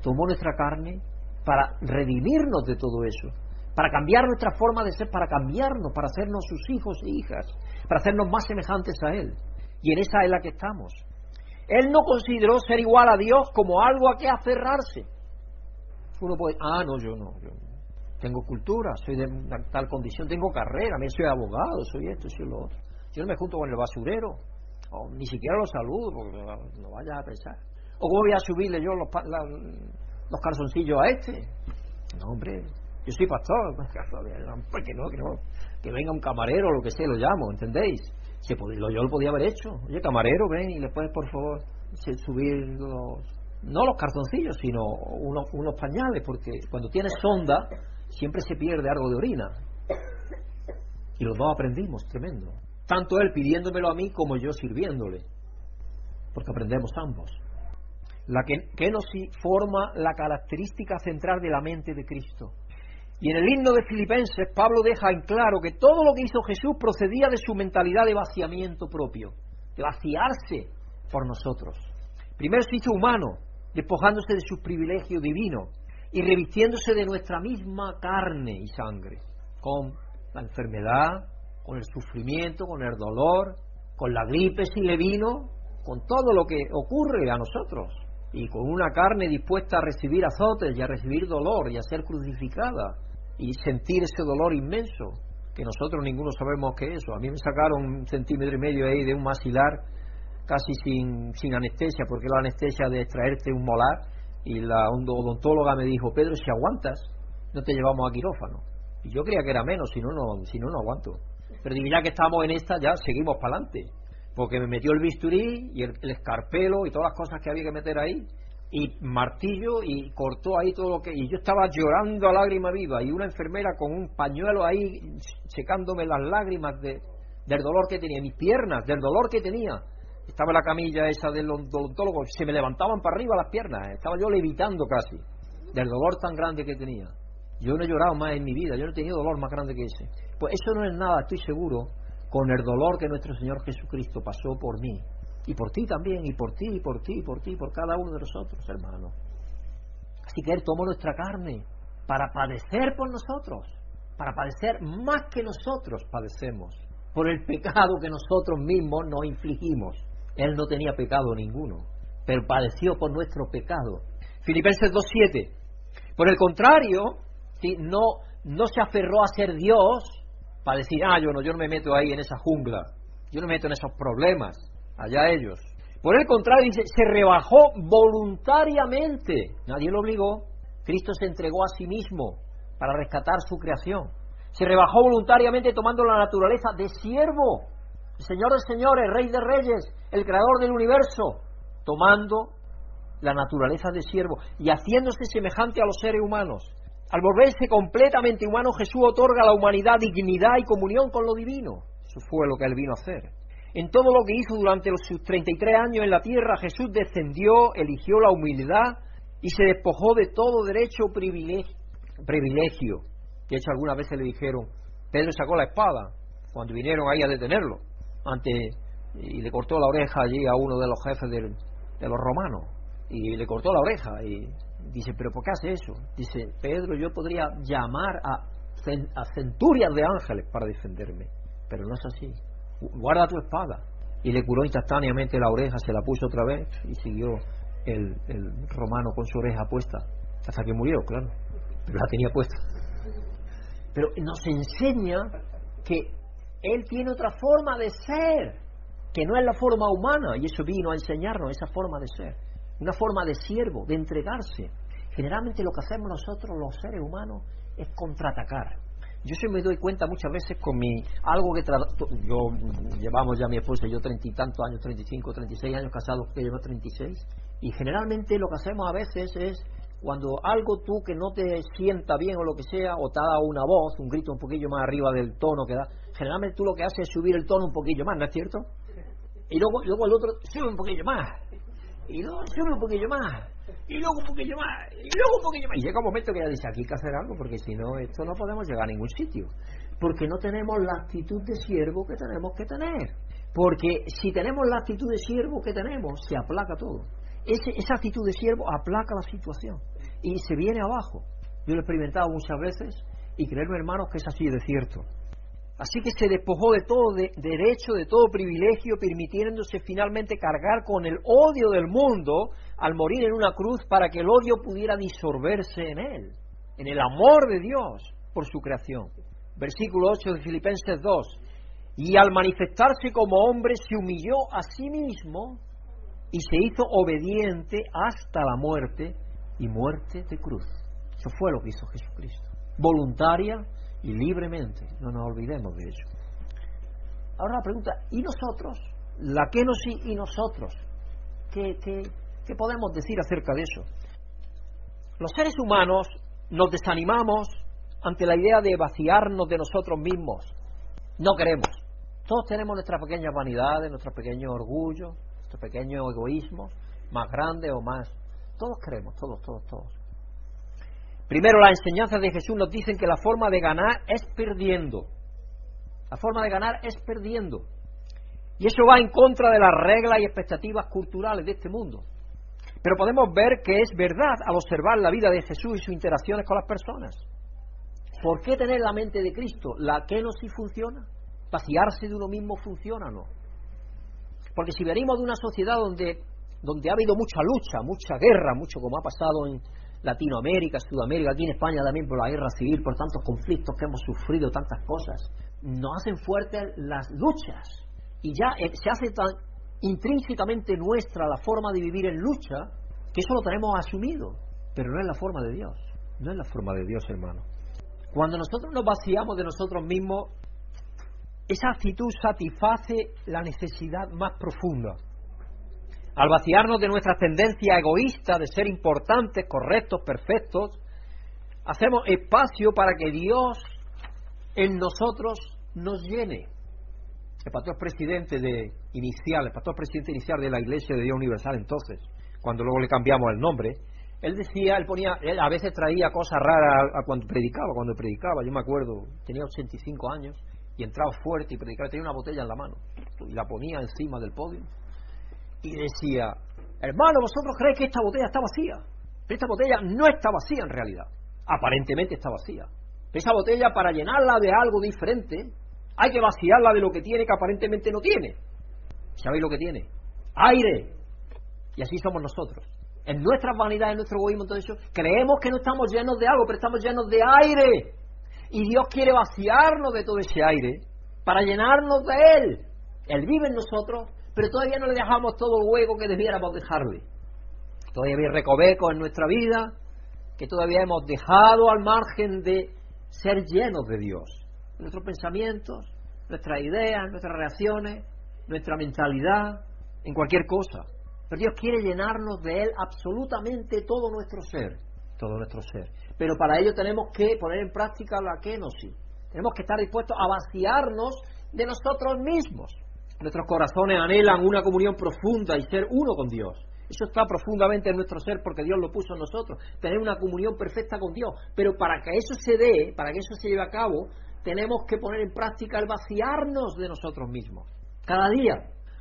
tomó nuestra carne para redimirnos de todo eso, para cambiar nuestra forma de ser, para cambiarnos, para hacernos sus hijos e hijas, para hacernos más semejantes a Él. Y en esa es la que estamos. Él no consideró ser igual a Dios como algo a que aferrarse. Uno puede, ah, no, yo no, yo tengo cultura, soy de tal condición, tengo carrera, me soy abogado, soy esto, soy lo otro. Yo no me junto con el basurero, o ni siquiera lo saludo, porque no vaya a pensar. ¿O cómo voy a subirle yo los, los calzoncillos a este? No, hombre, yo soy pastor, que no, que no, que venga un camarero o lo que sea, lo llamo, ¿entendéis? Se yo lo podía haber hecho. Oye, camarero, ven y le puedes, por favor, subir los, no los cartoncillos, sino unos, unos pañales, porque cuando tienes sonda siempre se pierde algo de orina. Y los dos aprendimos, tremendo. Tanto él pidiéndomelo a mí como yo sirviéndole. Porque aprendemos ambos. La nos forma la característica central de la mente de Cristo. Y en el himno de Filipenses, Pablo deja en claro que todo lo que hizo Jesús procedía de su mentalidad de vaciamiento propio, de vaciarse por nosotros. Primero se hizo humano, despojándose de su privilegio divino y revistiéndose de nuestra misma carne y sangre, con la enfermedad, con el sufrimiento, con el dolor, con la gripe si le vino, con todo lo que ocurre a nosotros, y con una carne dispuesta a recibir azotes y a recibir dolor y a ser crucificada y sentir ese dolor inmenso, que nosotros ninguno sabemos qué es eso. A mí me sacaron un centímetro y medio ahí de un maxilar casi sin, sin anestesia, porque la anestesia de extraerte un molar, y la odontóloga me dijo, Pedro, si aguantas, no te llevamos a quirófano. Y yo creía que era menos, si no, no, si no, no aguanto. Pero digo, ya que estamos en esta, ya seguimos para adelante. Porque me metió el bisturí y el, escarpelo y todas las cosas que había que meter ahí, y martillo, y cortó ahí todo lo que. Y yo estaba llorando a lágrima viva, y una enfermera con un pañuelo ahí secándome las lágrimas de, del dolor que tenía, mis piernas, del dolor que tenía estaba la camilla esa del odontólogo, se me levantaban para arriba las piernas, estaba yo levitando casi, del dolor tan grande que tenía. Yo no he llorado más en mi vida, yo no he tenido dolor más grande que ese. Pues eso no es nada, estoy seguro, con el dolor que nuestro Señor Jesucristo pasó por mí, y por ti también, y por ti, y por ti, y por ti, y por cada uno de nosotros, hermano. Así que Él tomó nuestra carne para padecer por nosotros, para padecer más que nosotros padecemos, por el pecado que nosotros mismos nos infligimos. Él no tenía pecado ninguno, pero padeció por nuestro pecado. Filipenses 2.7. Por el contrario, no, no se aferró a ser Dios para decir, ah, yo no, yo no me meto ahí en esa jungla, yo no me meto en esos problemas, allá ellos. Por el contrario, dice, se rebajó voluntariamente, nadie lo obligó, Cristo se entregó a sí mismo para rescatar su creación. Se rebajó voluntariamente tomando la naturaleza de siervo, Señor de señores, Rey de reyes, el creador del universo, tomando la naturaleza de siervo y haciéndose semejante a los seres humanos. Al volverse completamente humano, Jesús otorga a la humanidad dignidad y comunión con lo divino. Eso fue lo que él vino a hacer. En todo lo que hizo durante sus 33 años en la tierra, Jesús descendió, eligió la humildad y se despojó de todo derecho privilegio. privilegio. De hecho, algunas veces le dijeron, Pedro sacó la espada cuando vinieron ahí a detenerlo ante y le cortó la oreja allí a uno de los jefes de los romanos y le cortó la oreja y dice pero por qué hace eso dice Pedro yo podría llamar a, centurias de ángeles para defenderme pero no es así. Guarda tu espada. Y le curó instantáneamente la oreja se la puso otra vez y siguió el, el romano con su oreja puesta hasta que murió claro pero la tenía puesta. Pero nos enseña que él tiene otra forma de ser, que no es la forma humana, y eso vino a enseñarnos esa forma de ser, una forma de siervo, de entregarse. Generalmente lo que hacemos nosotros, los seres humanos, es contraatacar. Yo sí me doy cuenta muchas veces con mi algo que yo llevamos ya mi esposa y yo treinta y tantos años, treinta y cinco, treinta y seis años casados, que lleva treinta y seis, y generalmente lo que hacemos a veces es cuando algo tú que no te sienta bien o lo que sea, o te da una voz, un grito un poquillo más arriba del tono que da, generalmente tú lo que haces es subir el tono un poquillo más, ¿no es cierto? Y luego, luego el otro sube un poquillo más, y luego un poquillo más, y luego un poquillo más, y luego un poquillo más. Y llega un momento que ya dice, aquí hay que hacer algo, porque si no, esto no podemos llegar a ningún sitio. Porque no tenemos la actitud de siervo que tenemos que tener. Porque si tenemos la actitud de siervo que tenemos, se aplaca todo esa actitud de siervo aplaca la situación y se viene abajo. Yo lo he experimentado muchas veces y creerme, hermanos, que es así de cierto. Así que se despojó de todo derecho, de todo privilegio, permitiéndose finalmente cargar con el odio del mundo al morir en una cruz para que el odio pudiera disolverse en él, en el amor de Dios por su creación. Versículo 8 de Filipenses 2. Y al manifestarse como hombre se humilló a sí mismo y se hizo obediente hasta la muerte y muerte de cruz. Eso fue lo que hizo Jesucristo. Voluntaria y libremente. No nos olvidemos de ello. ahora la pregunta, ¿y nosotros? La que nos y nosotros. ¿Qué, qué, ¿Qué podemos decir acerca de eso? Los seres humanos nos desanimamos ante la idea de vaciarnos de nosotros mismos. No queremos. Todos tenemos nuestras pequeñas vanidades, nuestros pequeños orgullos, nuestros pequeños egoísmos, más grandes o más. Todos queremos, todos, todos, todos. Primero, las enseñanzas de Jesús nos dicen que la forma de ganar es perdiendo. La forma de ganar es perdiendo. Y eso va en contra de las reglas y expectativas culturales de este mundo. Pero podemos ver que es verdad al observar la vida de Jesús y sus interacciones con las personas. ¿Por qué tener la mente de Cristo? ¿La que no sí funciona? ¿Vaciarse de uno mismo funciona o no? Porque si venimos de una sociedad donde, donde ha habido mucha lucha, mucha guerra, mucho como ha pasado en Latinoamérica, Sudamérica, aquí en España también por la guerra civil, por tantos conflictos que hemos sufrido, tantas cosas, nos hacen fuertes las luchas. Y ya eh, se hace tan intrínsecamente nuestra la forma de vivir en lucha que eso lo tenemos asumido. Pero no es la forma de Dios. No es la forma de Dios, hermano. Cuando nosotros nos vaciamos de nosotros mismos, esa actitud satisface la necesidad más profunda. Al vaciarnos de nuestra tendencia egoísta de ser importantes, correctos, perfectos, hacemos espacio para que Dios en nosotros nos llene. El pastor presidente de inicial, el pastor presidente inicial de la Iglesia de Dios Universal entonces, cuando luego le cambiamos el nombre, él decía, él ponía, él a veces traía cosas raras a, cuando predicaba, cuando predicaba, yo me acuerdo, tenía 85 años y entraba fuerte y predicaba, tenía una botella en la mano y la ponía encima del podio y decía, hermano, vosotros creéis que esta botella está vacía, pero esta botella no está vacía en realidad, aparentemente está vacía. Esa botella para llenarla de algo diferente hay que vaciarla de lo que tiene que aparentemente no tiene. ¿Sabéis lo que tiene? Aire. Y así somos nosotros en nuestras vanidades, en nuestro egoísmo, todo eso, creemos que no estamos llenos de algo, pero estamos llenos de aire. Y Dios quiere vaciarnos de todo ese aire para llenarnos de Él. Él vive en nosotros, pero todavía no le dejamos todo el hueco que debiéramos dejarle. Todavía hay recovecos en nuestra vida que todavía hemos dejado al margen de ser llenos de Dios. Nuestros pensamientos, nuestras ideas, nuestras reacciones, nuestra mentalidad, en cualquier cosa. Pero Dios quiere llenarnos de Él absolutamente todo nuestro ser, todo nuestro ser. Pero para ello tenemos que poner en práctica la kenosis. Tenemos que estar dispuestos a vaciarnos de nosotros mismos. Nuestros corazones anhelan una comunión profunda y ser uno con Dios. Eso está profundamente en nuestro ser porque Dios lo puso en nosotros. Tener una comunión perfecta con Dios. Pero para que eso se dé, para que eso se lleve a cabo, tenemos que poner en práctica el vaciarnos de nosotros mismos. Cada día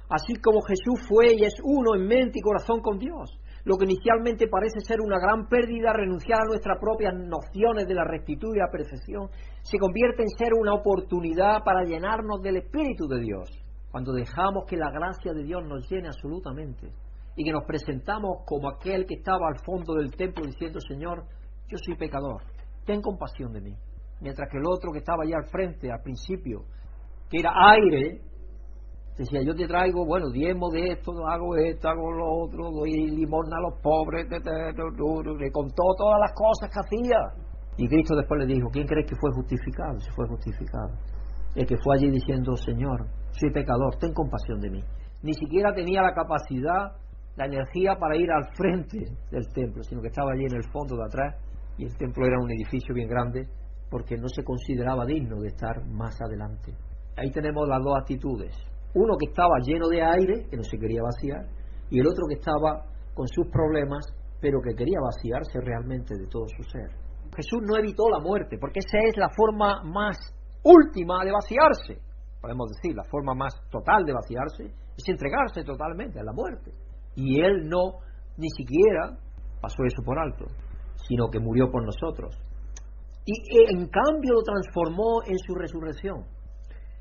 así como Jesús fue y es uno en mente y corazón con Dios. Lo que inicialmente parece ser una gran pérdida, renunciar a nuestras propias nociones de la rectitud y la perfección, se convierte en ser una oportunidad para llenarnos del Espíritu de Dios. Cuando dejamos que la gracia de Dios nos llene absolutamente y que nos presentamos como aquel que estaba al fondo del templo diciendo, Señor, yo soy pecador, ten compasión de mí. Mientras que el otro que estaba allá al frente, al principio, que era aire, Decía, yo te traigo, bueno, diezmo de esto, hago esto, hago lo otro, doy limosna a los pobres, le contó todas las cosas que hacía. Y Cristo después le dijo, ¿quién crees que fue justificado? Se fue justificado. El que fue allí diciendo, Señor, soy pecador, ten compasión de mí. Ni siquiera tenía la capacidad, la energía para ir al frente del templo, sino que estaba allí en el fondo de atrás y el templo era un edificio bien grande porque no se consideraba digno de estar más adelante. Ahí tenemos las dos actitudes uno que estaba lleno de aire, que no se quería vaciar, y el otro que estaba con sus problemas, pero que quería vaciarse realmente de todo su ser. Jesús no evitó la muerte, porque esa es la forma más última de vaciarse. Podemos decir, la forma más total de vaciarse es entregarse totalmente a la muerte. Y Él no ni siquiera pasó eso por alto, sino que murió por nosotros. Y en cambio lo transformó en su resurrección.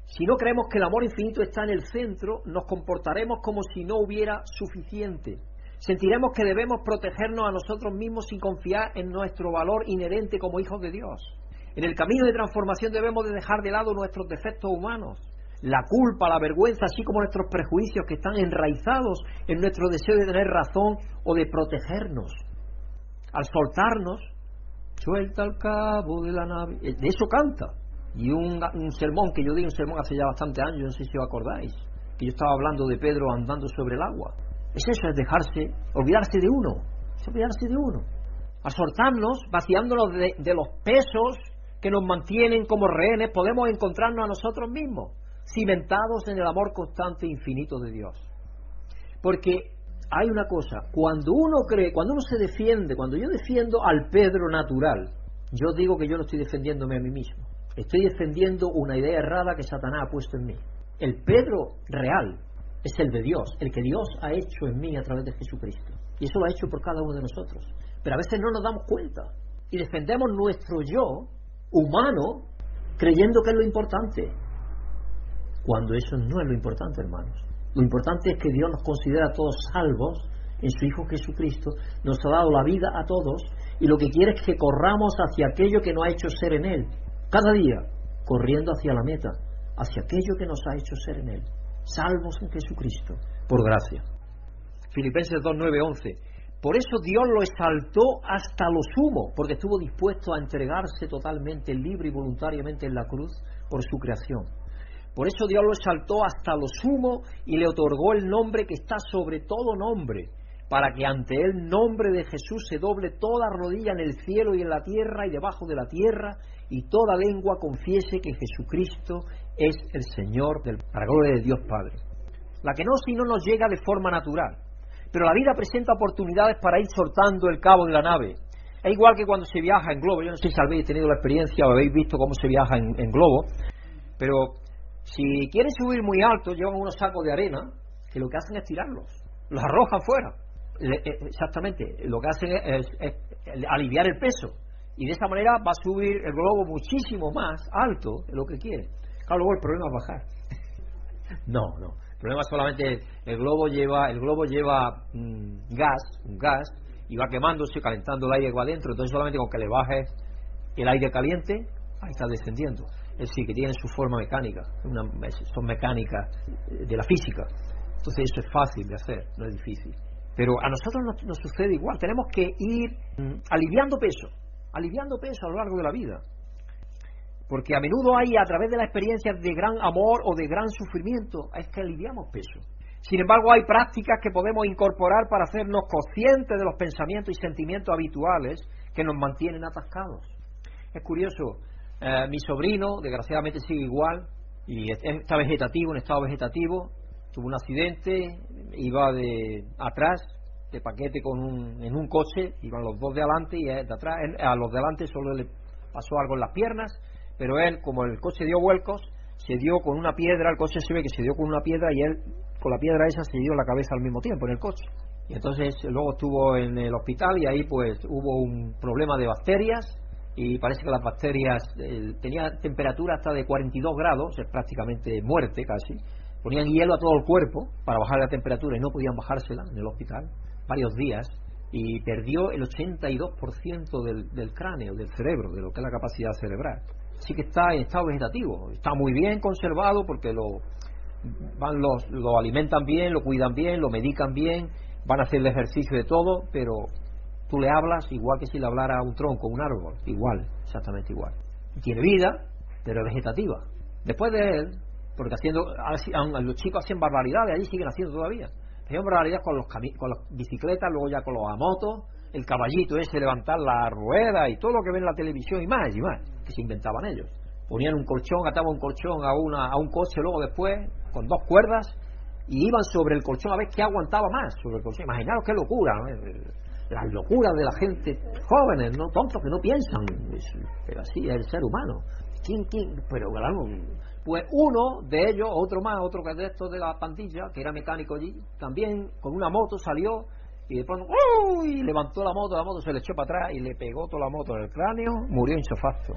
Si no creemos que el amor infinito está en el centro, nos comportaremos como si no hubiera suficiente. Sentiremos que debemos protegernos a nosotros mismos sin confiar en nuestro valor inherente como hijos de Dios. En el camino de transformación debemos de dejar de lado nuestros defectos humanos, la culpa, la vergüenza, así como nuestros prejuicios que están enraizados en nuestro deseo de tener razón o de protegernos. Al soltarnos, suelta al cabo de la nave. De eso canta Y un, sermón que yo di, un sermón hace ya bastante años, no sé si os acordáis, que yo estaba hablando de Pedro andando sobre el agua. Es eso, es dejarse, olvidarse de uno, es olvidarse de uno. Asortarnos, vaciándonos de, de los pesos que nos mantienen como rehenes, podemos encontrarnos a nosotros mismos, cimentados en el amor constante e infinito de Dios. Porque hay una cosa, cuando uno cree, cuando uno se defiende, cuando yo defiendo al Pedro natural, yo digo que yo no estoy defendiéndome a mí mismo. Estoy defendiendo una idea errada que Satanás ha puesto en mí. El Pedro real es el de Dios, el que Dios ha hecho en mí a través de Jesucristo. Y eso lo ha hecho por cada uno de nosotros. Pero a veces no nos damos cuenta y defendemos nuestro yo humano creyendo que es lo importante. Cuando eso no es lo importante, hermanos. Lo importante es que Dios nos considera a todos salvos en su Hijo Jesucristo, nos ha dado la vida a todos y lo que quiere es que corramos hacia aquello que nos ha hecho ser en Él, cada día, corriendo hacia la meta, hacia aquello que nos ha hecho ser en Él, salvos en Jesucristo, por gracia. Filipenses 2, 9, 11. Por eso Dios lo exaltó hasta lo sumo, porque estuvo dispuesto a entregarse totalmente, libre y voluntariamente en la cruz por su creación. Por eso Dios lo exaltó hasta lo sumo y le otorgó el nombre que está sobre todo nombre, para que ante el nombre de Jesús se doble toda rodilla en el cielo y en la tierra y debajo de la tierra, y toda lengua confiese que Jesucristo es el Señor del, para gloria de Dios Padre. La que no si no nos llega de forma natural, pero la vida presenta oportunidades para ir soltando el cabo de la nave. Es igual que cuando se viaja en globo. Yo no sé si habéis tenido la experiencia o habéis visto cómo se viaja en, globo, pero si quieren subir muy alto, llevan unos sacos de arena que lo que hacen es tirarlos, los arrojan fuera. Eh, exactamente, lo que hacen es, aliviar el peso. Y de esa manera va a subir el globo muchísimo más alto de lo que quiere. Claro, luego el problema es bajar. no, no. El problema es solamente el globo lleva, el globo lleva mm, gas, un gas, y va quemándose, calentando el aire que va adentro. Entonces solamente con que le bajes el aire caliente, ahí está descendiendo. Es decir, que tiene su forma mecánica, una, son mecánicas de la física. Entonces eso es fácil de hacer, no es difícil. Pero a nosotros nos, sucede igual, tenemos que ir mm, aliviando peso, aliviando peso a lo largo de la vida. Porque a menudo hay, a través de las experiencias de gran amor o de gran sufrimiento, es que aliviamos peso. Sin embargo, hay prácticas que podemos incorporar para hacernos conscientes de los pensamientos y sentimientos habituales que nos mantienen atascados. Es curioso, eh, mi sobrino, desgraciadamente, sigue igual y está vegetativo, en estado vegetativo. Tuvo un accidente, iba de atrás, de paquete con un, en un coche, iban los dos de adelante y de atrás. A los de adelante solo le pasó algo en las piernas, pero él, como el coche dio vuelcos, se dio con una piedra, el coche se ve que se dio con una piedra y él con la piedra esa se dio la cabeza al mismo tiempo en el coche. Y entonces luego estuvo en el hospital y ahí pues hubo un problema de bacterias y parece que las bacterias eh, tenían temperatura hasta de 42 grados, es prácticamente muerte casi. Ponían hielo a todo el cuerpo para bajar la temperatura y no podían bajársela en el hospital varios días y perdió el 82% del, del cráneo, del cerebro, de lo que es la capacidad cerebral. Así que está en estado vegetativo, está muy bien conservado porque lo, van los, lo alimentan bien, lo cuidan bien, lo medican bien, van a hacer el ejercicio de todo, pero Tú le hablas igual que si le hablara a un tronco, un árbol, igual, exactamente igual. Tiene vida, pero es vegetativa. Después de él, porque haciendo, los chicos hacen barbaridades, allí siguen haciendo todavía. Hacían barbaridades con, los con las bicicletas, luego ya con los motos, el caballito ese levantar la rueda y todo lo que ven en la televisión y más y más, que se inventaban ellos. Ponían un colchón, ataban un colchón a, una, a un coche luego después, con dos cuerdas, y iban sobre el colchón a ver qué aguantaba más sobre el colchón. Imaginaros qué locura, ¿no? las locuras de la gente jóvenes, no tontos que no piensan, pero así es el ser humano. ¿Quién, quién? Pero claro, pues uno de ellos, otro más, otro que de estos de la pandilla, que era mecánico allí, también con una moto salió y de pronto ¡uy! levantó la moto, la moto se le echó para atrás y le pegó toda la moto en el cráneo, murió insofacto.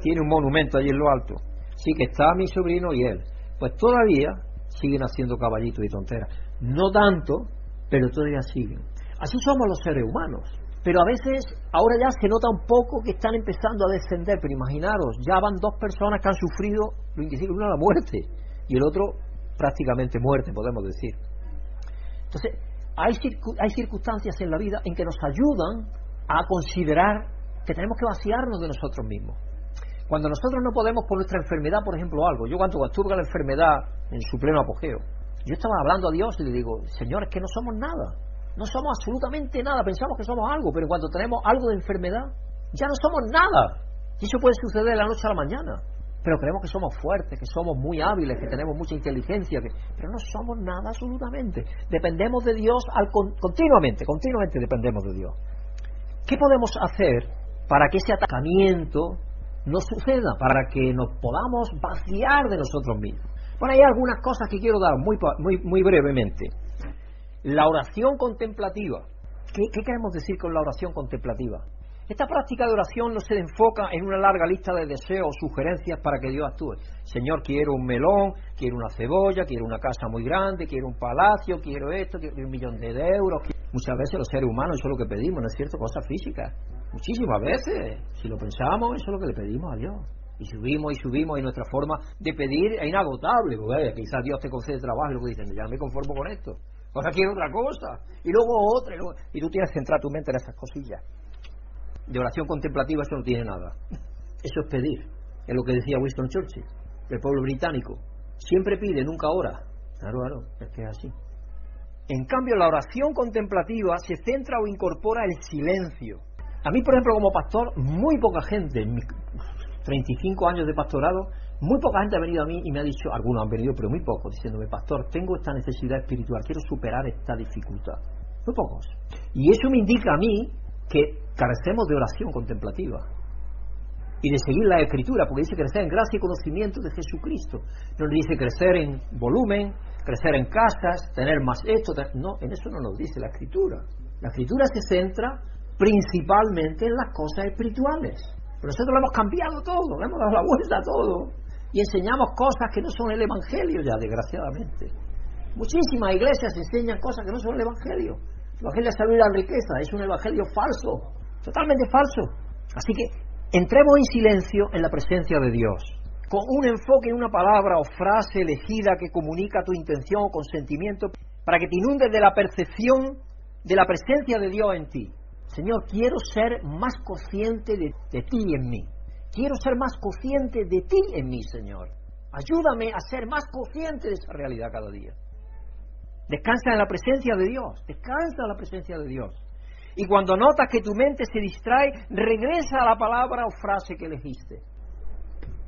Tiene un monumento allí en lo alto. Sí que está mi sobrino y él. Pues todavía siguen haciendo caballitos y tonteras. No tanto, pero todavía siguen. Así somos los seres humanos. Pero a veces, ahora ya se nota un poco que están empezando a descender, pero imaginaros, ya van dos personas que han sufrido lo invisible, uno la muerte y el otro prácticamente muerte, podemos decir. Entonces, hay, hay circunstancias en la vida en que nos ayudan a considerar que tenemos que vaciarnos de nosotros mismos. Cuando nosotros no podemos por nuestra enfermedad, por ejemplo, algo, yo cuando tuve la enfermedad en su pleno apogeo, yo estaba hablando a Dios y le digo, Señor, es que no somos nada, no somos absolutamente nada, pensamos que somos algo, pero cuando tenemos algo de enfermedad, ya no somos nada. Y eso puede suceder de la noche a la mañana. Pero creemos que somos fuertes, que somos muy hábiles, que tenemos mucha inteligencia, pero no somos nada absolutamente. Dependemos de Dios al continuamente, continuamente dependemos de Dios. ¿Qué podemos hacer para que ese atacamiento no suceda, para que nos podamos vaciar de nosotros mismos? Bueno, hay algunas cosas que quiero dar muy, muy, muy brevemente. La oración contemplativa. ¿Qué queremos decir con la oración contemplativa? Esta práctica de oración no se enfoca en una larga lista de deseos o sugerencias para que Dios actúe. Señor, quiero un melón, quiero una cebolla, quiero una casa muy grande, quiero un palacio, quiero esto, quiero un millón de euros. Muchas veces los seres humanos eso es lo que pedimos, ¿no es cierto? Cosas físicas. Muchísimas veces. Si lo pensamos, eso es lo que le pedimos a Dios. Y subimos y subimos y nuestra forma de pedir es inagotable. Porque, quizás Dios te concede trabajo y luego dicen, ya me conformo con esto. Ahora quiero otra cosa. Y luego otra. Y, luego... y tú tienes que centrar tu mente en esas cosillas de oración contemplativa eso no tiene nada. Eso es pedir. Es lo que decía Winston Churchill, el pueblo británico. Siempre pide, nunca ora. Claro, claro, es que es así. En cambio, la oración contemplativa se centra o incorpora el silencio. A mí, por ejemplo, como pastor, muy poca gente, en mis 35 años de pastorado, muy poca gente ha venido a mí y me ha dicho, algunos han venido, pero muy pocos, diciéndome, pastor, tengo esta necesidad espiritual, quiero superar esta dificultad. Muy pocos. Y eso me indica a mí que carecemos de oración contemplativa y de seguir la escritura, porque dice crecer en gracia y conocimiento de Jesucristo. No dice crecer en volumen, crecer en casas, tener más esto. No, en eso no nos dice la escritura. La escritura se centra principalmente en las cosas espirituales. Pero nosotros lo hemos cambiado todo, le hemos dado la vuelta a todo. Y enseñamos cosas que no son el Evangelio ya, desgraciadamente. Muchísimas iglesias enseñan cosas que no son el Evangelio. El Evangelio de salud y la riqueza es un Evangelio falso, totalmente falso. Así que entremos en silencio en la presencia de Dios, con un enfoque en una palabra o frase elegida que comunica tu intención o consentimiento, para que te inundes de la percepción de la presencia de Dios en ti. Señor, quiero ser más consciente de, de ti en mí. Quiero ser más consciente de ti en mí, Señor. Ayúdame a ser más consciente de esa realidad cada día. Descansa en la presencia de Dios, descansa en la presencia de Dios. Y cuando notas que tu mente se distrae, regresa a la palabra o frase que elegiste.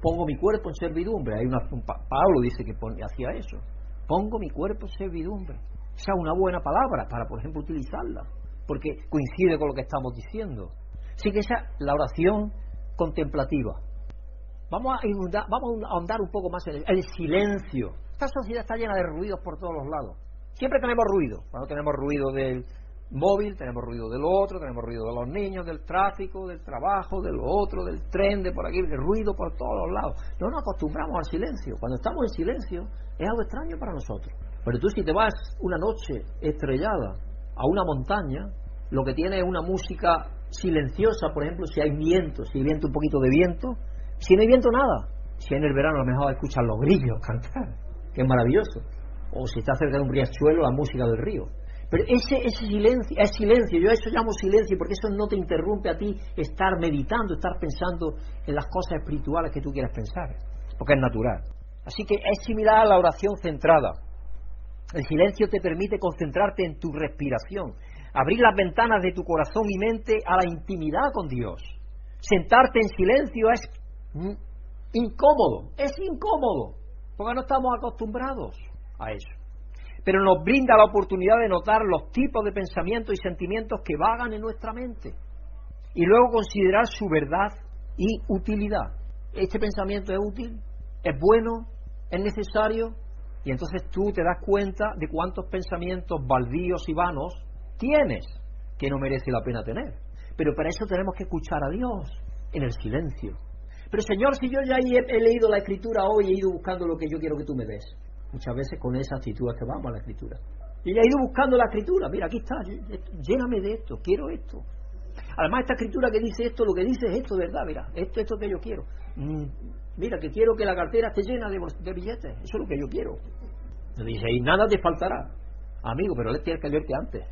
Pongo mi cuerpo en servidumbre. Hay una, Pablo dice que hacía eso. Pongo mi cuerpo en servidumbre. Esa es una buena palabra para, por ejemplo, utilizarla, porque coincide con lo que estamos diciendo. Así que esa es la oración contemplativa. Vamos a, vamos a ahondar un poco más en el silencio. Esta sociedad está llena de ruidos por todos los lados. Siempre tenemos ruido. Cuando tenemos ruido del móvil, tenemos ruido del otro, tenemos ruido de los niños, del tráfico, del trabajo, del otro, del tren, de por aquí, el ruido por todos los lados. No nos acostumbramos al silencio. Cuando estamos en silencio es algo extraño para nosotros. Pero tú si te vas una noche estrellada a una montaña, lo que tiene es una música silenciosa, por ejemplo, si hay viento, si hay viento, un poquito de viento, si no hay viento, nada. Si en el verano a lo mejor escuchas los grillos cantar, que es maravilloso o si está cerca de un riachuelo, la música del río. Pero ese, ese silencio, es silencio, yo a eso llamo silencio porque eso no te interrumpe a ti estar meditando, estar pensando en las cosas espirituales que tú quieras pensar, porque es natural. Así que es similar a la oración centrada. El silencio te permite concentrarte en tu respiración, abrir las ventanas de tu corazón y mente a la intimidad con Dios. Sentarte en silencio es incómodo, es incómodo, porque no estamos acostumbrados a eso. Pero nos brinda la oportunidad de notar los tipos de pensamientos y sentimientos que vagan en nuestra mente y luego considerar su verdad y utilidad. ¿Este pensamiento es útil? ¿Es bueno? ¿Es necesario? Y entonces tú te das cuenta de cuántos pensamientos baldíos y vanos tienes que no merece la pena tener. Pero para eso tenemos que escuchar a Dios en el silencio. Pero Señor, si yo ya he, leído la escritura hoy he ido buscando lo que yo quiero que tú me des, muchas veces con esa actitud es que vamos a la escritura. Y ella ha ido buscando la escritura, mira, aquí está, lléname de esto, quiero esto. Además, esta escritura que dice esto, lo que dice es esto, ¿verdad? Mira, esto, esto que yo quiero. Mm, mira, que quiero que la cartera esté llena de, billetes, eso es lo que yo quiero. Me dice, y nada te faltará. Amigo, pero le tienes que verte antes.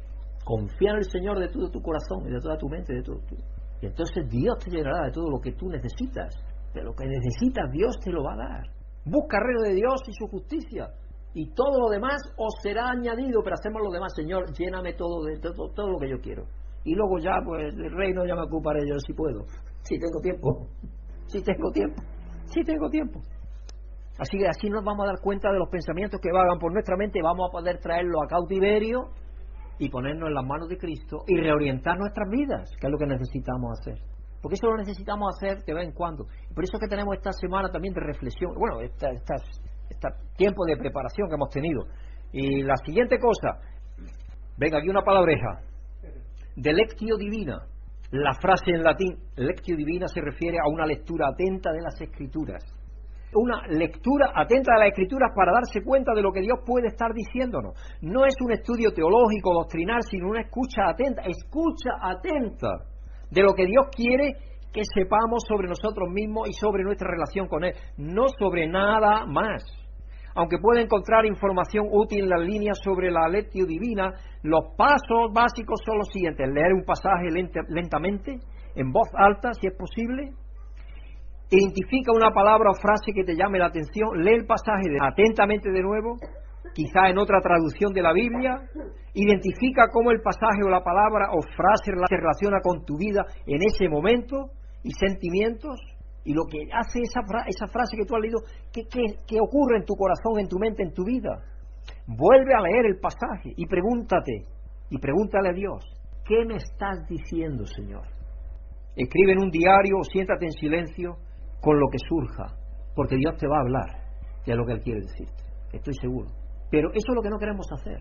Confía en el Señor de todo tu corazón y de toda tu mente, de todo tu... Y entonces Dios te llenará de todo lo que tú necesitas De lo que necesitas, Dios te lo va a dar. Busca reino de Dios y su justicia. Y todo lo demás os será añadido, pero hacemos lo demás, Señor, lléname todo de todo, todo lo que yo quiero. Y luego ya, pues, el reino ya me ocuparé yo si puedo. Si tengo tiempo. Si tengo tiempo. Si tengo tiempo. Así que así nos vamos a dar cuenta de los pensamientos que vagan por nuestra mente vamos a poder traerlo a cautiverio y ponernos en las manos de Cristo y reorientar nuestras vidas, que es lo que necesitamos hacer. Porque eso lo necesitamos hacer de vez en cuando. Por eso es que tenemos esta semana también de reflexión, bueno, este tiempo de preparación que hemos tenido. Y la siguiente cosa, venga aquí una palabreja, de lectio divina. La frase en latín, lectio divina, se refiere a una lectura atenta de las escrituras una lectura atenta de las escrituras para darse cuenta de lo que Dios puede estar diciéndonos. No es un estudio teológico, doctrinal, sino una escucha atenta, escucha atenta de lo que Dios quiere que sepamos sobre nosotros mismos y sobre nuestra relación con Él, no sobre nada más. Aunque puede encontrar información útil en las líneas sobre la lectio divina, los pasos básicos son los siguientes. Leer un pasaje lentamente, en voz alta, si es posible, Identifica una palabra o frase que te llame la atención, lee el pasaje atentamente de nuevo, quizá en otra traducción de la Biblia, identifica cómo el pasaje o la palabra o frase se relaciona con tu vida en ese momento y sentimientos, y lo que hace esa, esa frase que tú has leído, ¿qué, qué ocurre en tu corazón, en tu mente, en tu vida? Vuelve a leer el pasaje y pregúntate, y pregúntale a Dios, ¿qué me estás diciendo, Señor? Escribe en un diario o siéntate en silencio con lo que surja, porque Dios te va a hablar de lo que Él quiere decirte, estoy seguro. Pero eso es lo que no queremos hacer.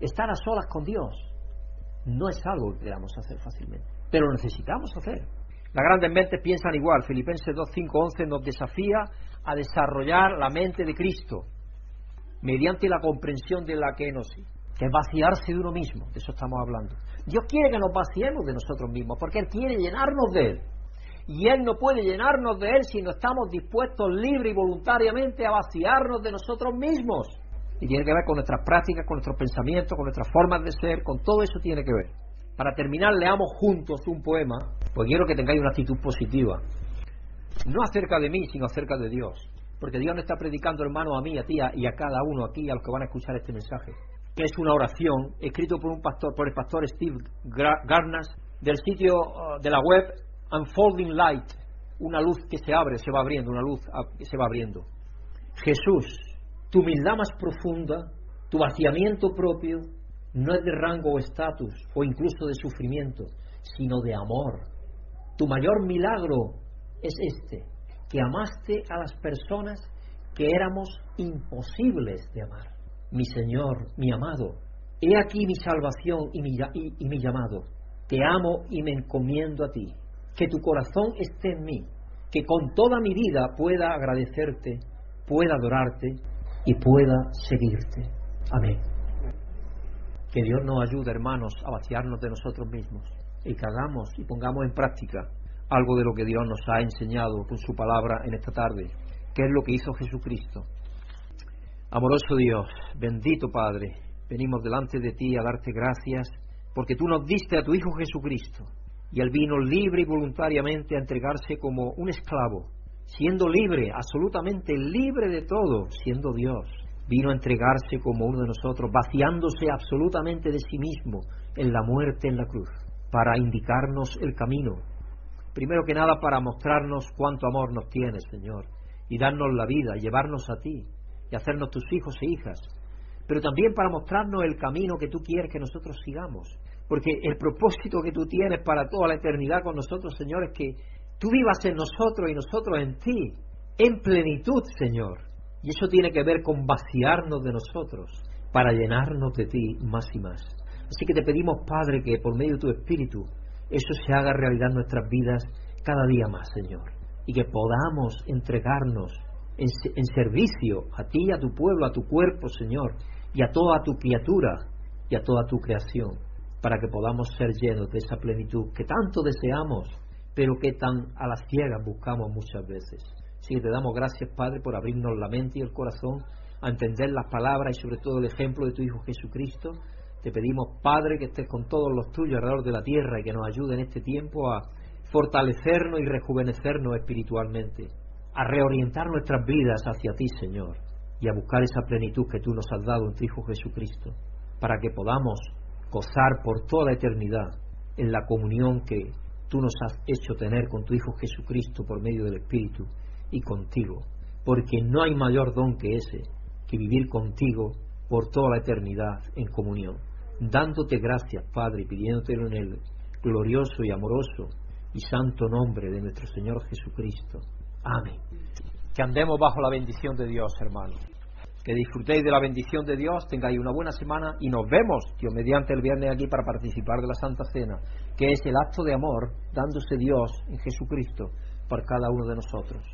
Estar a solas con Dios no es algo que queramos hacer fácilmente, pero lo necesitamos hacer. Las grandes mentes piensan igual. Filipenses 2, 5, 11 nos desafía a desarrollar la mente de Cristo mediante la comprensión de la nos que es vaciarse de uno mismo, de eso estamos hablando. Dios quiere que nos vaciemos de nosotros mismos, porque Él quiere llenarnos de Él y Él no puede llenarnos de Él si no estamos dispuestos libre y voluntariamente a vaciarnos de nosotros mismos. Y tiene que ver con nuestras prácticas, con nuestros pensamientos, con nuestras formas de ser, con todo eso tiene que ver. Para terminar, leamos juntos un poema, pues quiero que tengáis una actitud positiva. No acerca de mí, sino acerca de Dios. Porque Dios no está predicando, hermano, a mí, a ti y a cada uno aquí, a los que van a escuchar este mensaje. Es una oración escrito por un pastor, por el pastor Steve Garnas, del sitio uh, de la web unfolding light, una luz que se abre, se va abriendo, una luz que se va abriendo. Jesús, tu humildad más profunda, tu vaciamiento propio, no es de rango o estatus o incluso de sufrimiento, sino de amor. Tu mayor milagro es este, que amaste a las personas que éramos imposibles de amar. Mi Señor, mi amado, he aquí mi salvación y mi, y mi llamado. Te amo y me encomiendo a ti que tu corazón esté en mí, que con toda mi vida pueda agradecerte, pueda adorarte y pueda seguirte. Amén. Que Dios nos ayude, hermanos, a vaciarnos de nosotros mismos y que hagamos y pongamos en práctica algo de lo que Dios nos ha enseñado con su palabra en esta tarde, que es lo que hizo Jesucristo. Amoroso Dios, bendito Padre, venimos delante de ti a darte gracias porque tú nos diste a tu Hijo Jesucristo y él vino libre y voluntariamente a entregarse como un esclavo, siendo libre, absolutamente libre de todo, siendo Dios. Vino a entregarse como uno de nosotros, vaciándose absolutamente de sí mismo en la muerte en la cruz, para indicarnos el camino. Primero que nada para mostrarnos cuánto amor nos tienes, Señor, y darnos la vida, llevarnos a ti, y hacernos tus hijos e hijas, pero también para mostrarnos el camino que tú quieres que nosotros sigamos, porque el propósito que tú tienes para toda la eternidad con nosotros, Señor, es que tú vivas en nosotros y nosotros en ti, en plenitud, Señor. Y eso tiene que ver con vaciarnos de nosotros para llenarnos de ti más y más. Así que te pedimos, Padre, que por medio de tu Espíritu eso se haga realidad en nuestras vidas cada día más, Señor. Y que podamos entregarnos en, en servicio a ti, a tu pueblo, a tu cuerpo, Señor, y a toda tu criatura y a toda tu creación para que podamos ser llenos de esa plenitud que tanto deseamos, pero que tan a las ciegas buscamos muchas veces. Así que te damos gracias, Padre, por abrirnos la mente y el corazón a entender las palabras y sobre todo el ejemplo de tu Hijo Jesucristo. Te pedimos, Padre, que estés con todos los tuyos alrededor de la tierra y que nos ayude en este tiempo a fortalecernos y rejuvenecernos espiritualmente, a reorientar nuestras vidas hacia ti, Señor, y a buscar esa plenitud que tú nos has dado en tu Hijo Jesucristo, para que podamos gozar por toda eternidad en la comunión que tú nos has hecho tener con tu Hijo Jesucristo por medio del Espíritu y contigo, porque no hay mayor don que ese, que vivir contigo por toda la eternidad en comunión, dándote gracias, Padre, y pidiéndotelo en el glorioso y amoroso y santo nombre de nuestro Señor Jesucristo. Amén. Que andemos bajo la bendición de Dios, hermanos. Que disfrutéis de la bendición de Dios, tengáis una buena semana y nos vemos, Dios, mediante el viernes aquí para participar de la Santa Cena, que es el acto de amor dándose Dios en Jesucristo por cada uno de nosotros.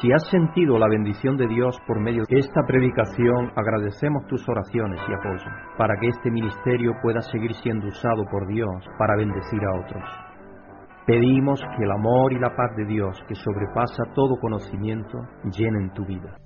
Si has sentido la bendición de Dios por medio de esta predicación, agradecemos tus oraciones y apoyo para que este ministerio pueda seguir siendo usado por Dios para bendecir a otros. Pedimos que el amor y la paz de Dios, que sobrepasa todo conocimiento, llenen tu vida.